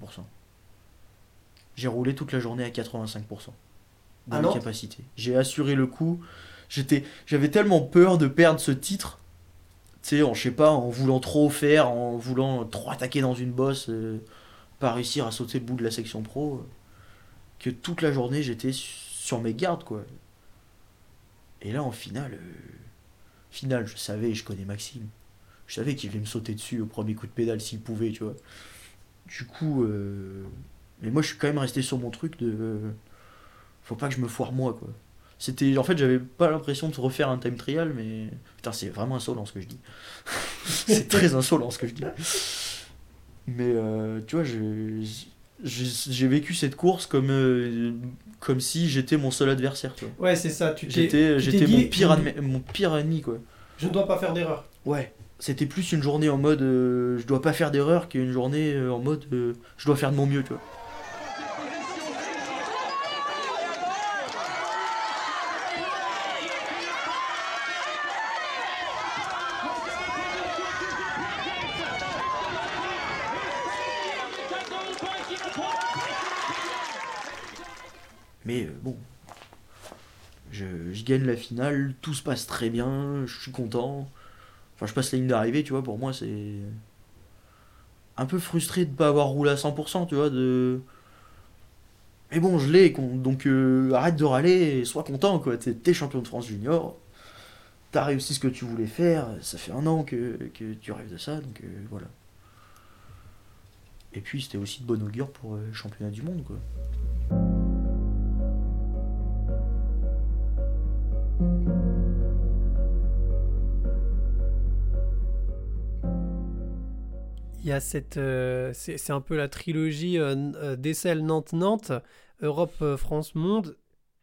J'ai roulé toute la journée à 85% de ah capacité. J'ai assuré le coup. J'étais, j'avais tellement peur de perdre ce titre, tu sais, en je sais pas, en voulant trop faire, en voulant trop attaquer dans une bosse, pas réussir à sauter le bout de la section pro, que toute la journée j'étais sur mes gardes quoi. Et là en finale, final, je savais, je connais Maxime. Je savais qu'il allait me sauter dessus au premier coup de pédale s'il pouvait, tu vois. Du coup, euh... mais moi je suis quand même resté sur mon truc de. Faut pas que je me foire moi, quoi. C'était. En fait, j'avais pas l'impression de refaire un time trial, mais. Putain, c'est vraiment insolent ce que je dis. <laughs> c'est très insolent ce que je dis. Mais euh, tu vois, j'ai vécu cette course comme, euh, comme si j'étais mon seul adversaire. Tu Ouais, c'est ça. Tu j'étais j'étais mon, pire mon pire ennemi. Quoi. Je ne dois pas faire d'erreur. Ouais. C'était plus une journée en mode euh, je dois pas faire d'erreur qu'une journée euh, en mode euh, je dois faire de mon mieux. Tu vois. Mais bon, je, gagne la finale, tout se passe très bien, je suis content. Enfin, je passe la ligne d'arrivée, tu vois, pour moi, c'est. Un peu frustré de ne pas avoir roulé à 100%, tu vois. Mais bon, je l'ai, donc euh, arrête de râler et sois content, quoi. T'es champion de France junior, t'as réussi ce que tu voulais faire, ça fait un an que, tu rêves de ça, donc euh, voilà. Et puis c'était aussi de bon augure pour le championnat du monde, quoi. Il y a cette. Euh, c'est un peu la trilogie euh, euh Nantes-Nantes, Europe, euh, France, Monde.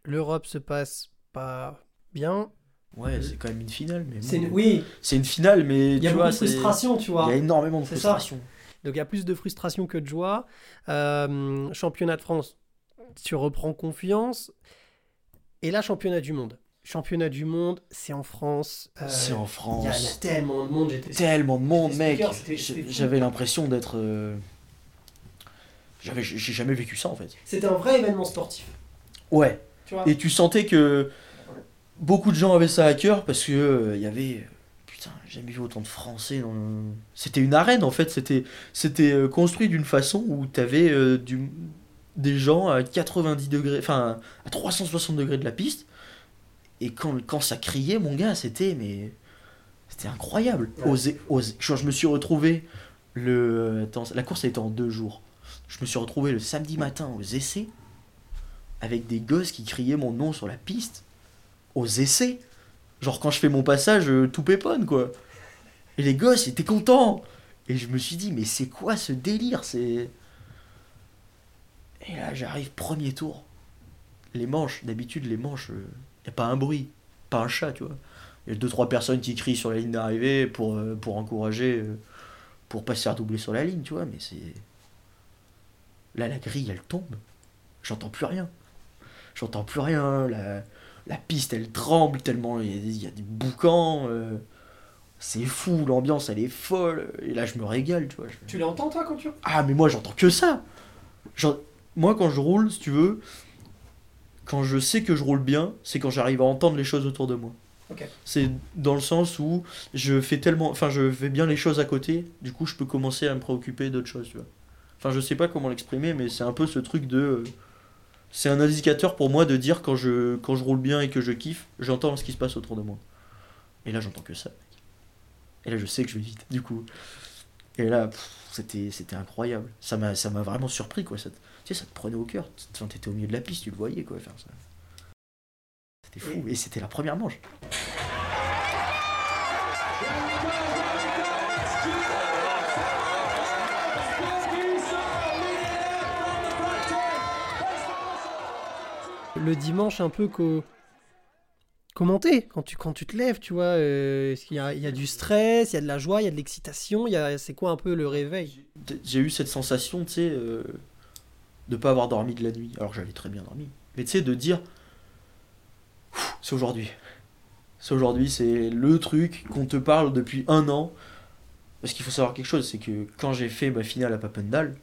L'Europe se passe pas bien. Ouais, c'est quand même une finale. Mais c'est oui. C'est une finale, mais il y a beaucoup de frustration, tu vois. Il y a énormément de frustration. Donc il y a plus de frustration que de joie. championnat de France, tu reprends confiance. Et là, championnat du monde championnat du monde, c'est en France. Euh, c'est en France. Il y, a tellement de monde. Tellement de monde, mec. J'avais l'impression d'être. Euh, j'avais, j'ai jamais vécu ça en fait. C'était un vrai événement sportif. Ouais. Et tu sentais que beaucoup de gens avaient ça à cœur parce que euh, y avait. Putain, j'ai jamais vu autant de Français dans. C'était une arène en fait. C'était, c'était construit d'une façon où tu avais du... des gens à 90 degrés, enfin à 360 degrés de la piste et quand, quand ça criait, mon gars, c'était mais c'était incroyable. Je me suis retrouvé le la course a été en deux jours. Je me suis retrouvé le samedi matin aux essais avec des gosses qui criaient mon nom sur la piste aux essais. Genre quand je fais mon passage, euh, tout péponne quoi. Et les gosses étaient contents. Et je me suis dit mais c'est quoi ce délire C'est? Et là j'arrive premier tour. Les manches, d'habitude les manches euh, n'y a pas un bruit, pas un chat, tu vois. Il y a deux trois personnes qui crient sur la ligne d'arrivée pour, euh, pour encourager, euh, pour pas se faire doubler sur la ligne, tu vois, mais c'est. Là, la grille, elle tombe. J'entends plus rien. J'entends plus rien. La, la piste, elle tremble tellement il y a, il y a des boucans. euh, c'est fou, l'ambiance, elle est folle. Et là, je me régale, tu vois. je- Tu l'entends toi quand tu. ah, mais moi j'entends que ça. Genre, moi quand je roule, si tu veux, quand je sais que je roule bien, c'est quand j'arrive à entendre les choses autour de moi. C'est dans le sens où je fais tellement, enfin je fais bien les choses à côté, du coup je peux commencer à me préoccuper d'autres choses, tu vois. Enfin je sais pas comment l'exprimer, mais c'est un peu ce truc de, euh, c'est un indicateur pour moi de dire quand je quand je roule bien et que je kiffe, j'entends ce qui se passe autour de moi. Et là j'entends que ça. mec. Et là je sais que je vais vite, du coup. Et là, c'était, c'était incroyable. Ça m'a, ça m'a vraiment surpris, quoi. Ça, te- tu sais, ça te prenait au cœur. Enfin, t'étais au milieu de la piste, tu le voyais, quoi. Enfin, ça- C'était fou. Et c'était la première manche. Le dimanche, un peu co... commenter quand tu, quand tu te lèves, tu vois. euh, est-ce qu'il y a, il y a du stress, il y a de la joie, il y a de l'excitation. il y a- C'est quoi un peu le réveil? J'ai eu cette sensation, tu sais, euh, de pas avoir dormi de la nuit. Alors que j'avais très bien dormi. Mais tu sais, de dire, c'est aujourd'hui. C'est aujourd'hui, c'est le truc qu'on te parle depuis un an. Parce qu'il faut savoir quelque chose, c'est que quand j'ai fait ma finale à Papendal,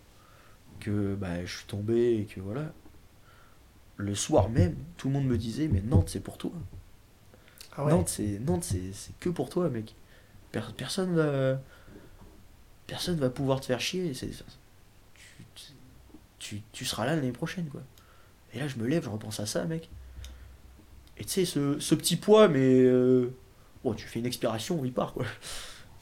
que bah, je suis tombé et que voilà, le soir même, tout le monde me disait, mais Nantes, c'est pour toi. Ah Nantes, c'est Nantes, c'est c'est que pour toi, mec. Per- personne va personne va pouvoir te faire chier. C'est tu, tu seras là l'année prochaine, quoi. Et là, je me lève, je repense à ça, mec. Et tu sais, ce, ce petit poids, mais euh, bon, tu fais une expiration, il part, quoi.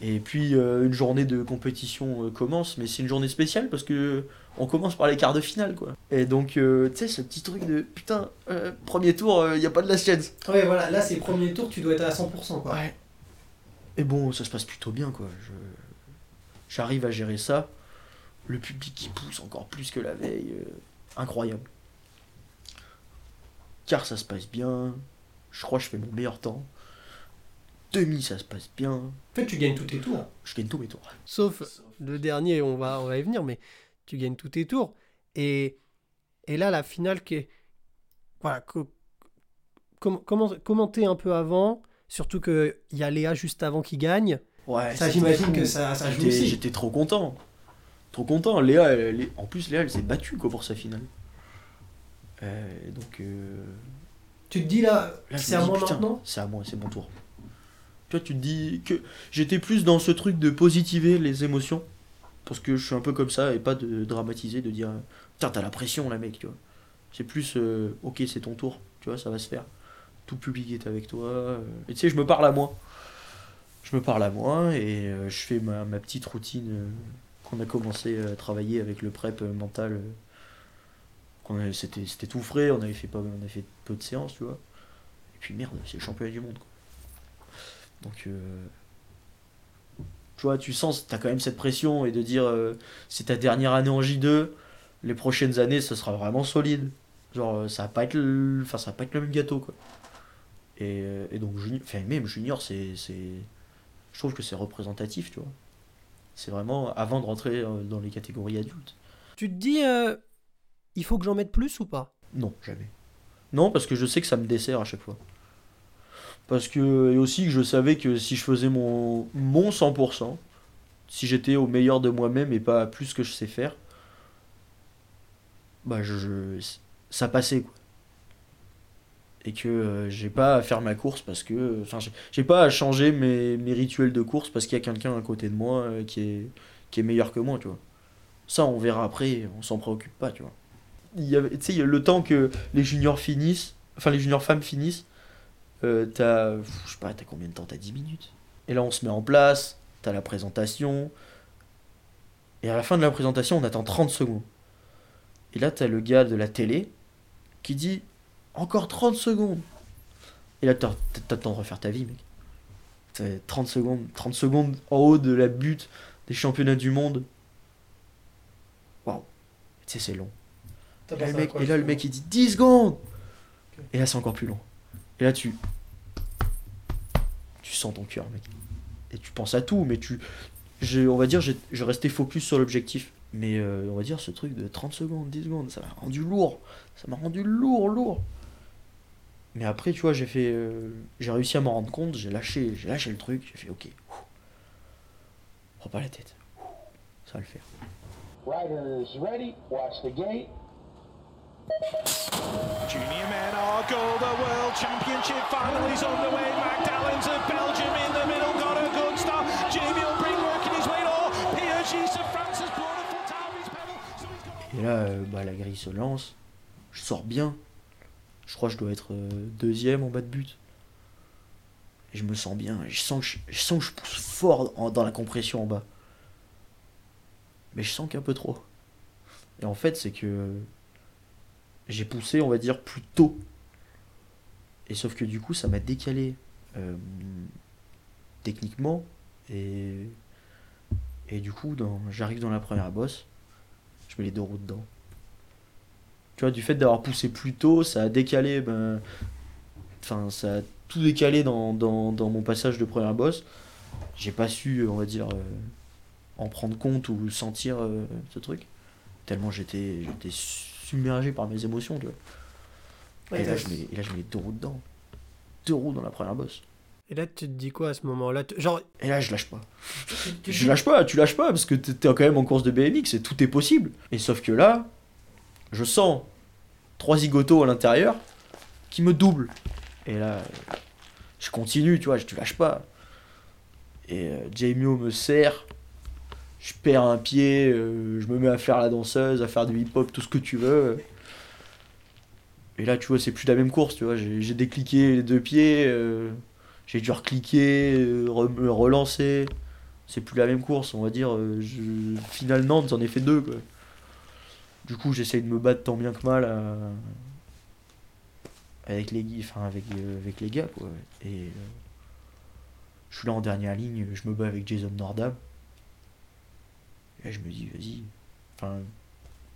Et puis euh, une journée de compétition euh, commence, mais c'est une journée spéciale parce que on commence par les quarts de finale, quoi. Et donc, tu sais, ce petit truc de putain, premier tour, il n'y a pas de la chance. Ouais, voilà, là c'est premier tour, tu dois être à 100%. Quoi. Ouais. Et bon, ça se passe plutôt bien, quoi. Je... J'arrive à gérer ça. Le public qui pousse encore plus que la veille. euh, incroyable. Car ça se passe bien. Je crois que je fais mon meilleur temps. Demi, ça se passe bien. En fait, tu gagnes tous tes tours. Je gagne tous mes tours. Sauf le dernier, on va, on va y venir, mais tu gagnes tous tes tours. Et, et là, la finale qui est. Voilà. co- com- comment, commenter un peu avant, surtout qu'il y a Léa juste avant qui gagne. Ouais, Ça, j'imagine que ça, ça joue aussi. j'étais trop content. Trop content. Léa, elle- elle est- en plus, Léa, elle s'est battue quoi, pour sa finale. Euh, donc. euh, Tu te dis là, c'est à moi maintenant? C'est à moi, c'est mon tour. Tu vois, tu te dis que j'étais plus dans ce truc de positiver les émotions. Parce que je suis un peu comme ça et pas de dramatiser, de dire Putain, t'as la pression là, mec, tu vois. C'est plus euh, Ok, c'est ton tour, tu vois, ça va se faire. Tout public est avec toi. Et tu sais, je me parle à moi. Je me parle à moi et je fais ma, ma petite routine qu'on a commencé à travailler avec le prep euh, mental. euh, C'était tout frais, on avait, fait pas, on avait fait peu de séances, tu vois. Et puis merde, c'est le championnat du monde. Donc, euh, tu vois, tu sens, t'as quand même cette pression et de dire, c'est ta dernière année en J2, les prochaines années, ce sera vraiment solide. Genre, ça va pas être le, enfin, ça va pas être le même gâteau, quoi. Et, donc, junior, même junior, c'est, je trouve que c'est représentatif, tu vois. C'est vraiment avant de rentrer euh, dans les catégories adultes. Tu te dis, euh, il faut que j'en mette plus ou pas? Non, jamais. Non, parce que je sais que ça me dessert à chaque fois. Parce que, et aussi que je savais que si je faisais mon, mon 100%, si j'étais au meilleur de moi-même et pas plus que je sais faire, bah je, je- ça passait quoi. Et que euh, j'ai pas à faire ma course parce que. Enfin, j'ai- pas à changer mes, rituels de course parce qu'il y a quelqu'un à côté de moi euh, qui, est, qui est meilleur que moi, tu vois. Ça, on verra après, on s'en préoccupe pas, tu vois tu sais, le temps que les juniors finissent, enfin les juniors femmes finissent, euh, t'as, je sais pas, t'as combien de temps? T'as 10 minutes? Et là, on se met en place, t'as la présentation, et à la fin de la présentation, on attend 30 secondes. Et là, t'as le gars de la télé qui dit encore 30 secondes. Et là, t'as t'as le temps de refaire ta vie, mec. T'as 30 secondes, 30 secondes en haut de la butte des championnats du monde. Waouh. Tu sais, c'est long. Et là, le mec, et là, le mec, il dit 10 secondes Et là, c'est encore plus long. Et là, tu. tu sens ton cœur, mec. Et tu penses à tout, mais tu. je- on va dire, je restais focus sur l'objectif. Mais euh, on va dire, ce truc de 30 secondes, 10 secondes, ça m'a rendu lourd. Ça m'a rendu lourd, lourd. Mais après, tu vois, j'ai fait. euh, j'ai réussi à m'en rendre compte, j'ai lâché, j'ai lâché le truc, j'ai fait ok. Prends pas la tête. ouh, Ça va le faire. Riders ready. Watch the gate. Junior men are gold. The World Championship final is underway. Magdalens of Belgium in the middle got a good start. Jamie O'Brien working his way low. Piaget's of France has brought a foot out of his pedal. So he's got Et là, euh, bah, la grille se lance. Je sors bien. Je crois que je dois être euh, deuxième en bas de but. Je me sens bien. Je sens que je, pousse fort dans la compression en bas. Mais je sens qu'un peu trop. Et en fait, c'est que j'ai poussé, on va dire, plus tôt. Et sauf que du coup, ça m'a décalé euh, techniquement. Et, et du coup, j'arrive dans la première bosse. Je mets les deux roues dedans. Tu vois, du fait d'avoir poussé plus tôt, ça a décalé. Ben, enfin, ça a tout décalé dans, dans, dans mon passage de première bosse. J'ai pas su, on va dire, euh, en prendre compte ou sentir euh, ce truc. Tellement j'étais submergé par mes émotions, tu vois. Ouais, et, là, je mets, et là, je mets deux roues dedans. Deux roues dans la première bosse. Et là, tu te dis quoi à ce moment-là? Genre, Et là, je lâche pas. Je lâche pas, tu lâches pas, parce que t'es quand même en course de BMX et tout est possible. Et sauf que là, je sens trois zigotos à l'intérieur qui me doublent. Et là, je continue, tu vois, je te lâche pas. Et euh, Jamio me serre, je perds un pied, euh, je me mets à faire la danseuse, à faire du hip-hop, tout ce que tu veux. Et là, tu vois, c'est plus la même course, tu vois, j'ai décliqué les deux pieds, euh, j'ai dû recliquer, euh, relancer c'est plus la même course, on va dire. Je... Final Nantes, j'en ai fait deux. Quoi. Du coup, j'essaye de me battre tant bien que mal à- avec, les... enfin, avec, euh, avec les gars. Quoi. Et euh, je suis là en dernière ligne, je me bats avec Jason Nordam. Et je me dis, vas-y. Enfin,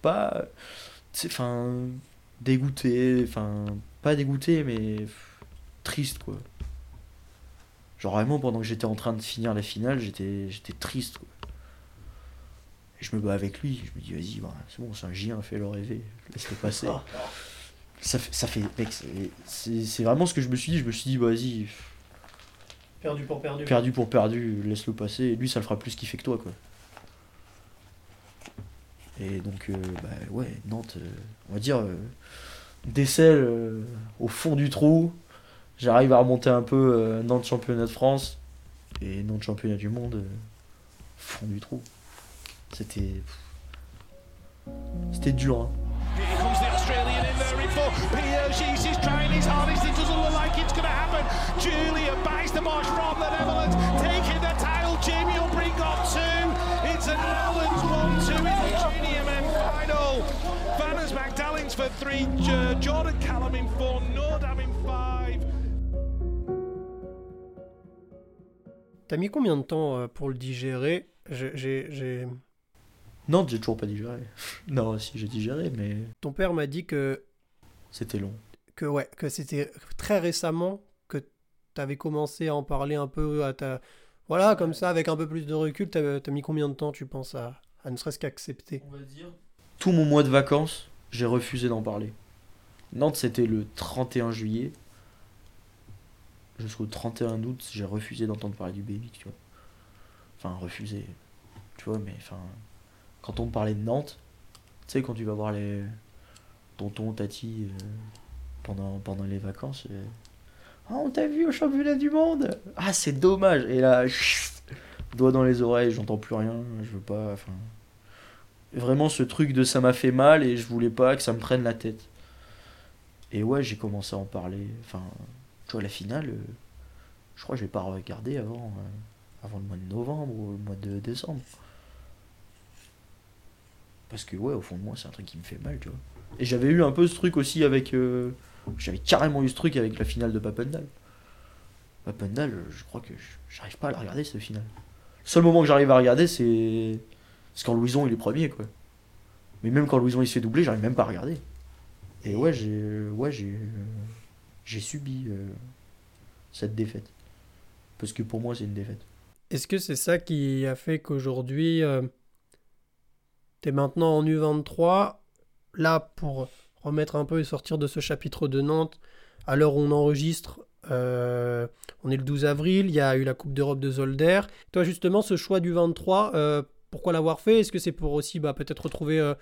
pas. Enfin. Dégoûté, enfin. Pas dégoûté, mais. Triste, quoi. Genre vraiment pendant que j'étais en train de finir la finale, j'étais j'étais triste. Quoi. Je me bats avec lui, je me dis vas-y, bah, c'est bon, c'est un J1, fais-le rêver, laisse-le passer. ça fait, ça fait mec, c'est- vraiment ce que je me suis dit, je me suis dit bah, vas-y, perdu pour perdu. perdu pour perdu, laisse-le passer, et lui ça le fera plus kiffer que toi quoi. Et donc, euh, bah ouais, Nantes, euh, on va dire, euh, décèle au fond du trou. J'arrive à remonter un peu Nantes championnat de France et Nantes championnat du monde, fond du trou. C'était. C'était dur, hein. Here comes the Australian in there in four. Piaget's is trying his hardest. It doesn't look like it's going to happen. Julia buys the march from the Netherlands. Taking the title. Jamie O'Brien got two. It's a Netherlands 1-2 in the junior men final. Vanners Magdalens for three. Jordan Callum in four. Nordam in five. T'as mis combien de temps euh, pour le digérer? J'ai- J'ai. j'ai- Nantes, j'ai toujours pas digéré. <laughs> non, si, j'ai digéré, mais Ton père m'a dit que, c'était long. que, ouais, que c'était très récemment que t'avais commencé à en parler un peu à ta. Voilà, comme ça, avec un peu plus de recul, t'as as mis combien de temps, tu penses, à, à ne serait-ce qu'accepter? On va dire. Tout mon mois de vacances, j'ai refusé d'en parler. Nantes, c'était le 31 juillet. Jusqu'au 31 août, j'ai refusé d'entendre parler du BMX, tu vois. Enfin, refusé. Tu vois, mais enfin. Quand on parlait de Nantes, tu sais, quand tu vas voir les tontons, tati euh, pendant, pendant les vacances. euh, Ah, on t'a vu au championnat du monde Ah, c'est dommage Et là, doigt dans les oreilles, j'entends plus rien, je veux pas. Enfin vraiment ce truc de ça m'a fait mal et je voulais pas que ça me prenne la tête. Et ouais, j'ai commencé à en parler. Enfin, tu vois, la finale, euh, je crois que je vais pas regarder avant, euh, avant le mois de novembre ou le mois de décembre. Parce que ouais, au fond de moi, c'est un truc qui me fait mal, tu vois. Et j'avais eu un peu ce truc aussi avec. euh, j'avais carrément eu ce truc avec la finale de Papendal. Papendal, je crois que j'arrive pas à la regarder cette finale. Le seul moment que j'arrive à regarder, c'est. C'est quand Louison il est premier, quoi. Mais même quand Louison il se fait doubler, j'arrive même pas à regarder. Et ouais, j'ai. Ouais, j'ai. J'ai subi euh, cette défaite. Parce que pour moi, c'est une défaite. Est-ce que c'est ça qui a fait qu'aujourd'hui, euh, tu es maintenant en U23, là pour remettre un peu et sortir de ce chapitre de Nantes, à l'heure où on enregistre, euh, on est le 12 avril, il y a eu la Coupe d'Europe de Zolder. Toi justement, ce choix du 23, euh, pourquoi l'avoir fait? Est-ce que c'est pour aussi bah, peut-être retrouver... euh,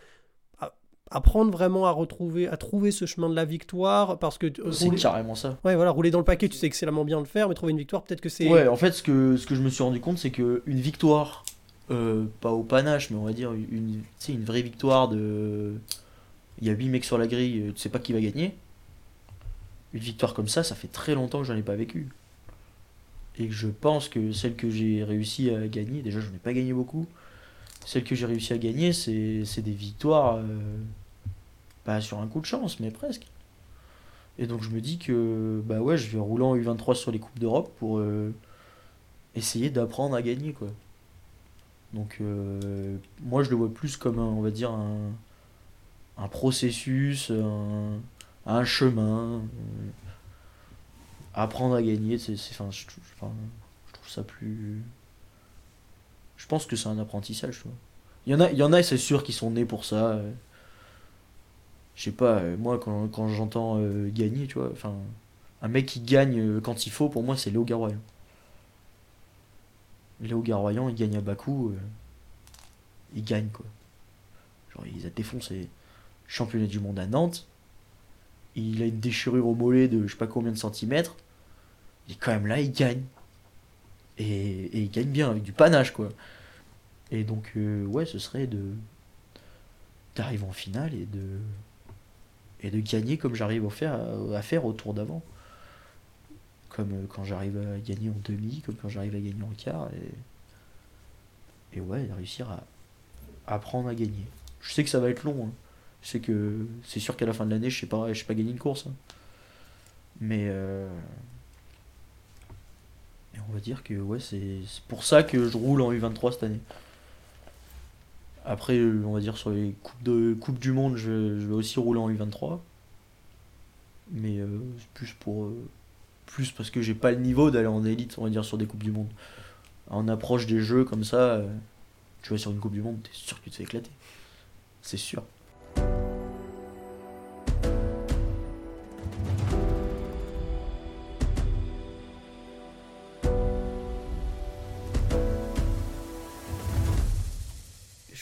à- apprendre vraiment à retrouver, à trouver ce chemin de la victoire? Parce que C'est rouler- carrément ça. ouais voilà rouler dans le paquet tu sais excellemment bien le faire mais trouver une victoire peut-être que c'est Ouais, en fait, ce que, ce que je me suis rendu compte, c'est que une victoire, euh, pas au panache, mais on va dire une, vraie victoire de. Il y a 8 mecs sur la grille, tu sais pas qui va gagner. Une victoire comme ça, ça fait très longtemps que j'en ai pas vécu. Et je pense que celle que j'ai réussi à gagner, déjà j'en ai pas gagné beaucoup, celle que j'ai réussi à gagner, c'est des victoires, euh, pas sur un coup de chance, mais presque. Et donc je me dis que bah ouais, je vais rouler en U23 sur les Coupes d'Europe pour euh, essayer d'apprendre à gagner quoi. Donc euh, moi je le vois plus comme un, on va dire un, un processus, un, chemin. euh, apprendre à gagner, c'est, je, trouve- ça plus. Je pense que c'est un apprentissage. Il y en a, c'est sûr, qui sont nés pour ça. Je sais pas, euh, moi quand, j'entends gagner, tu vois, un mec qui gagne quand il faut, pour moi c'est Léo Garoyan. Léo Garoyan, il gagne à Bakou, euh, il gagne quoi. Genre il a défoncé championnat du monde à Nantes, il a une déchirure au mollet de je sais pas combien de centimètres, il est quand même là, il gagne. Et, il gagne bien, avec du panache quoi. Et donc, euh, ouais, ce serait de d'arriver en finale et de et de gagner comme j'arrive à faire, à faire au tour d'avant. Comme euh, quand j'arrive à gagner en demi, comme quand j'arrive à gagner en quart. Et, et ouais, réussir à apprendre à gagner. Je sais que ça va être long. hein. Je sais que c'est sûr qu'à la fin de l'année, je sais sais pas gagner une course. hein. Mais euh, on va dire que ouais, c'est pour ça que je roule en U23 cette année. Après, euh, on va dire sur les coupes, de, du monde, je, je vais aussi rouler en U23. Mais euh, c'est plus pour. Plus parce que j'ai pas le niveau d'aller en élite, on va dire, sur des coupes du monde. En approche des jeux comme ça, euh, tu vois, sur une coupe du monde, t'es sûr que tu te fais éclater. C'est sûr.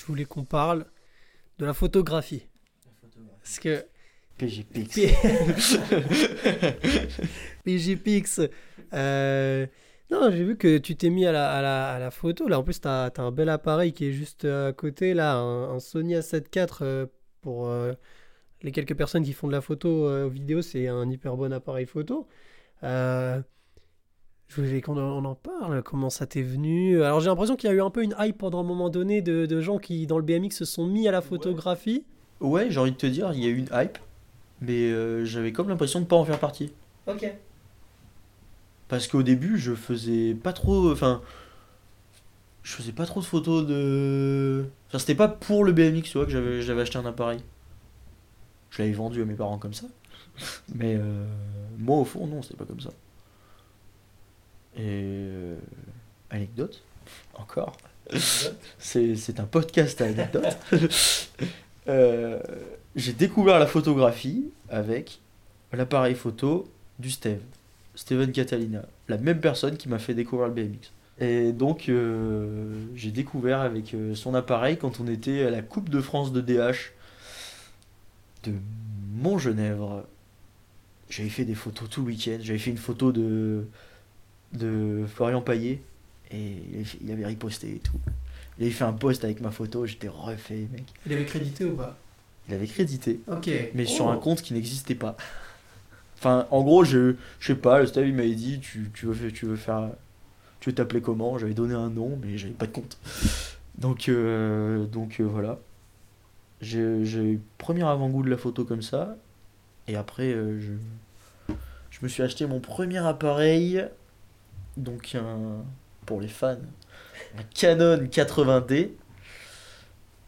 je voulais qu'on parle de la photographie parce que <laughs> PGPX. PGPix. Euh, non, j'ai vu que tu t'es mis à la, à la, à la photo. Là, en plus, tu as, un bel appareil qui est juste à côté. Là, un, un Sony A7 IV euh, pour euh, les quelques personnes qui font de la photo euh, vidéo. C'est un hyper bon appareil photo. Euh, je voulais qu'on en, on en parle. Comment ça t'est venu? Alors, j'ai l'impression qu'il y a eu un peu une hype pendant un moment donné de, de gens qui, dans le BMX, se sont mis à la photographie. Ouais, j'ai envie de te dire, il y a eu une hype, mais euh, j'avais comme l'impression de pas en faire partie. Ok. Parce qu'au début, je faisais pas trop. Enfin. Je faisais pas trop de photos de. Enfin, c'était pas pour le BMX, tu vois, que j'avais j'avais acheté un appareil. Je l'avais vendu à mes parents comme ça. <laughs> Mais euh, moi, au fond, non, c'était pas comme ça. Et. euh, anecdote, encore. C'est c'est un podcast à anecdote. <laughs> Euh, J'ai découvert la photographie avec l'appareil photo du Steve. Steven Catalina, la même personne qui m'a fait découvrir le BMX. Et donc, euh, j'ai découvert avec euh, son appareil quand on était à la Coupe de France de DH de Montgenèvre. J'avais fait des photos tout le week-end. J'avais fait une photo de, de Florian Payet et il avait, fait- il avait riposté et tout. Il avait fait un post avec ma photo, j'étais refait, mec. Il avait crédité ou pas? Il avait crédité Ok. mais sur Oh. un compte qui n'existait pas. Enfin, en gros, je, je sais pas, le staff il m'avait dit tu, tu veux, tu veux faire. Tu veux t'appeler comment? J'avais donné un nom, mais j'avais pas de compte. Donc, euh, donc euh, voilà. J'ai eu premier avant-goût de la photo comme ça. Et après, euh, je, je me suis acheté mon premier appareil. Donc, un, pour les fans, un Canon 80D.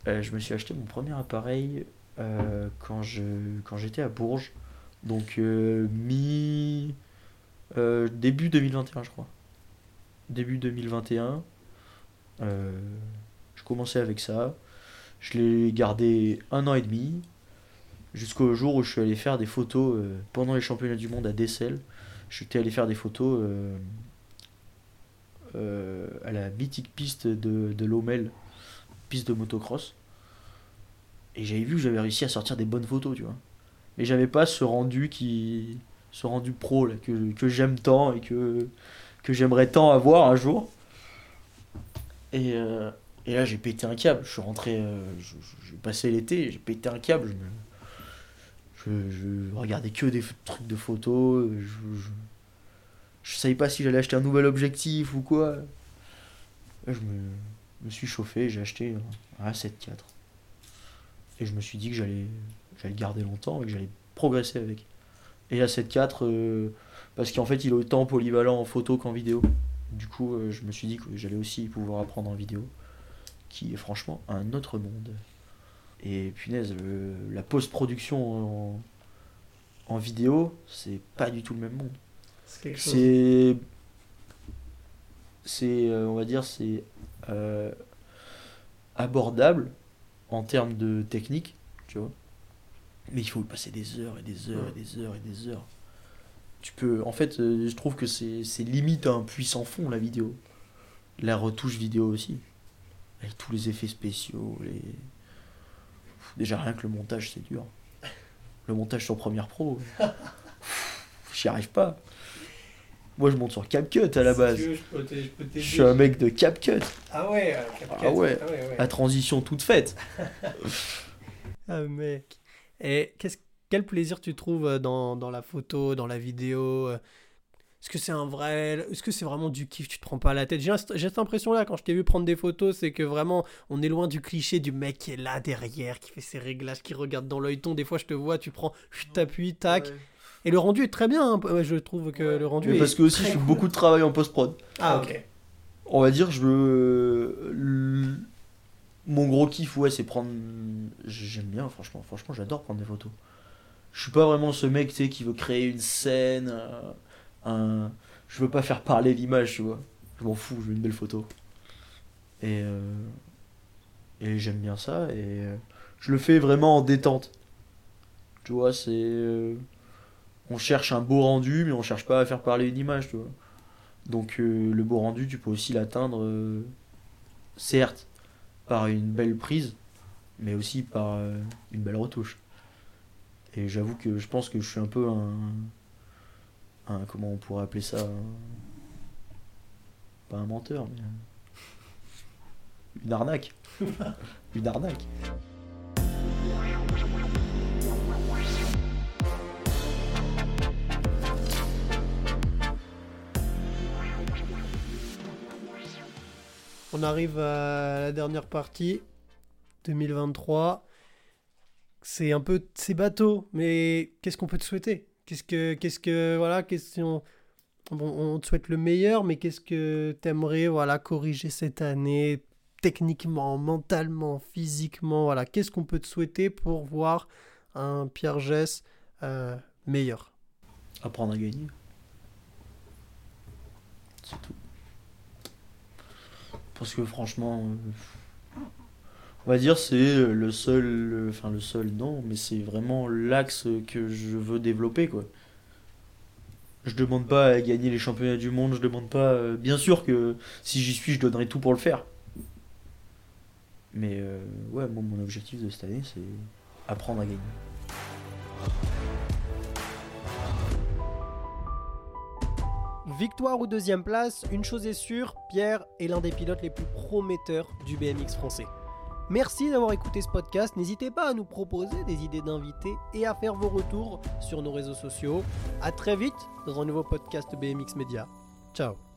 Euh, je me suis acheté mon premier appareil quand je quand j'étais à Bourges donc euh, mi euh, début 2021 je crois début 2021. Euh, je commençais avec ça. Je l'ai gardé un an et demi. Jusqu'au jour où je suis allé faire des photos euh, pendant les championnats du monde à Dessel. J'étais allé faire des photos à la mythique piste de, de Lomel, piste de motocross. Et j'avais vu que j'avais réussi à sortir des bonnes photos, tu vois. Mais j'avais pas ce rendu qui. ce rendu pro là, que, que j'aime tant et que, que j'aimerais tant avoir un jour. Et, euh, et là j'ai pété un câble. Je suis rentré. euh, j'ai passé l'été, j'ai pété un câble. Je, je, regardais que des trucs de photos. Je, je, savais pas si j'allais acheter un nouvel objectif ou quoi. Je me, me suis chauffé, j'ai acheté un A7 IV. Et je me suis dit que j'allais j'allais le garder longtemps et que j'allais progresser avec. Et A7 IV, euh, parce qu'en fait il est autant polyvalent en photo qu'en vidéo. Du coup, euh, je me suis dit que j'allais aussi pouvoir apprendre en vidéo, qui est franchement un autre monde. Et punaise, le- la post-production en, en vidéo, c'est pas du tout le même monde. C'est. C'est, euh, on va dire, c'est euh, abordable en termes de technique, tu vois. Mais il faut y passer des heures et des heures et des heures et des heures. Tu peux. En fait, euh, je trouve que c'est limite un puissant fond la vidéo. La retouche vidéo aussi. Avec tous les effets spéciaux, les. Déjà rien que le montage, c'est dur. Le montage sur Premiere Pro. J'y arrive pas. Moi, je monte sur CapCut à la base. Je suis un mec de CapCut. Ah ouais, Ah ouais. La transition toute faite. <laughs> Ah mec. Et quel plaisir tu trouves euh, dans, dans la photo, dans la vidéo euh, Est-ce que c'est un vrai... Est-ce que c'est vraiment du kiff? Tu te prends pas la tête? J'ai, cette impression-là quand je t'ai vu prendre des photos, c'est que vraiment on est loin du cliché du mec qui est là derrière, qui fait ses réglages, qui regarde dans l'œil ton. Des fois je te vois, tu prends, je t'appuie, tac. Et le rendu est très bien, hein. Ouais, je trouve que le rendu Mais est... parce que aussi, je fais beaucoup de travail en post-prod. Ah ok. On va dire, je Mon gros kiff, ouais, c'est prendre. J'aime bien, franchement. Franchement, j'adore prendre des photos. Je suis pas vraiment ce mec, tu sais, qui veut créer une scène. euh, Un... Je veux pas faire parler l'image, tu vois. Je m'en fous, je veux une belle photo. Et. euh, Et j'aime bien ça. Et euh, je le fais vraiment en détente. Tu vois, c'est. euh, On cherche un beau rendu, mais on cherche pas à faire parler une image, tu vois. Donc le beau rendu, tu peux aussi l'atteindre, certes, par une belle prise, mais aussi par euh, une belle retouche. Et j'avoue que je pense que je suis un peu un... un comment on pourrait appeler ça un- Pas un menteur, mais... un- Une arnaque. <laughs> une arnaque. On arrive à la dernière partie, 2023. C'est un peu c'est bateau, mais qu'est-ce qu'on peut te souhaiter? Qu'est-ce que qu'est-ce que voilà, on te souhaite le meilleur, mais qu'est-ce que t'aimerais voilà corriger cette année techniquement, mentalement, physiquement, voilà, qu'est-ce qu'on peut te souhaiter pour voir un Pierre Gess euh, meilleur? Apprendre à gagner. C'est tout. Parce que franchement, euh, on va dire c'est le seul, enfin le seul non, mais c'est vraiment l'axe que je veux développer quoi. Je demande pas à gagner les championnats du monde, je demande pas. euh, bien sûr que si j'y suis, je donnerai tout pour le faire. Mais euh, ouais, moi mon objectif de cette année c'est apprendre à gagner. Victoire ou deuxième place, une chose est sûre, Pierre est l'un des pilotes les plus prometteurs du BMX français. Merci d'avoir écouté ce podcast. N'hésitez pas à nous proposer des idées d'invités et à faire vos retours sur nos réseaux sociaux. À très vite dans un nouveau podcast BMX Media. Ciao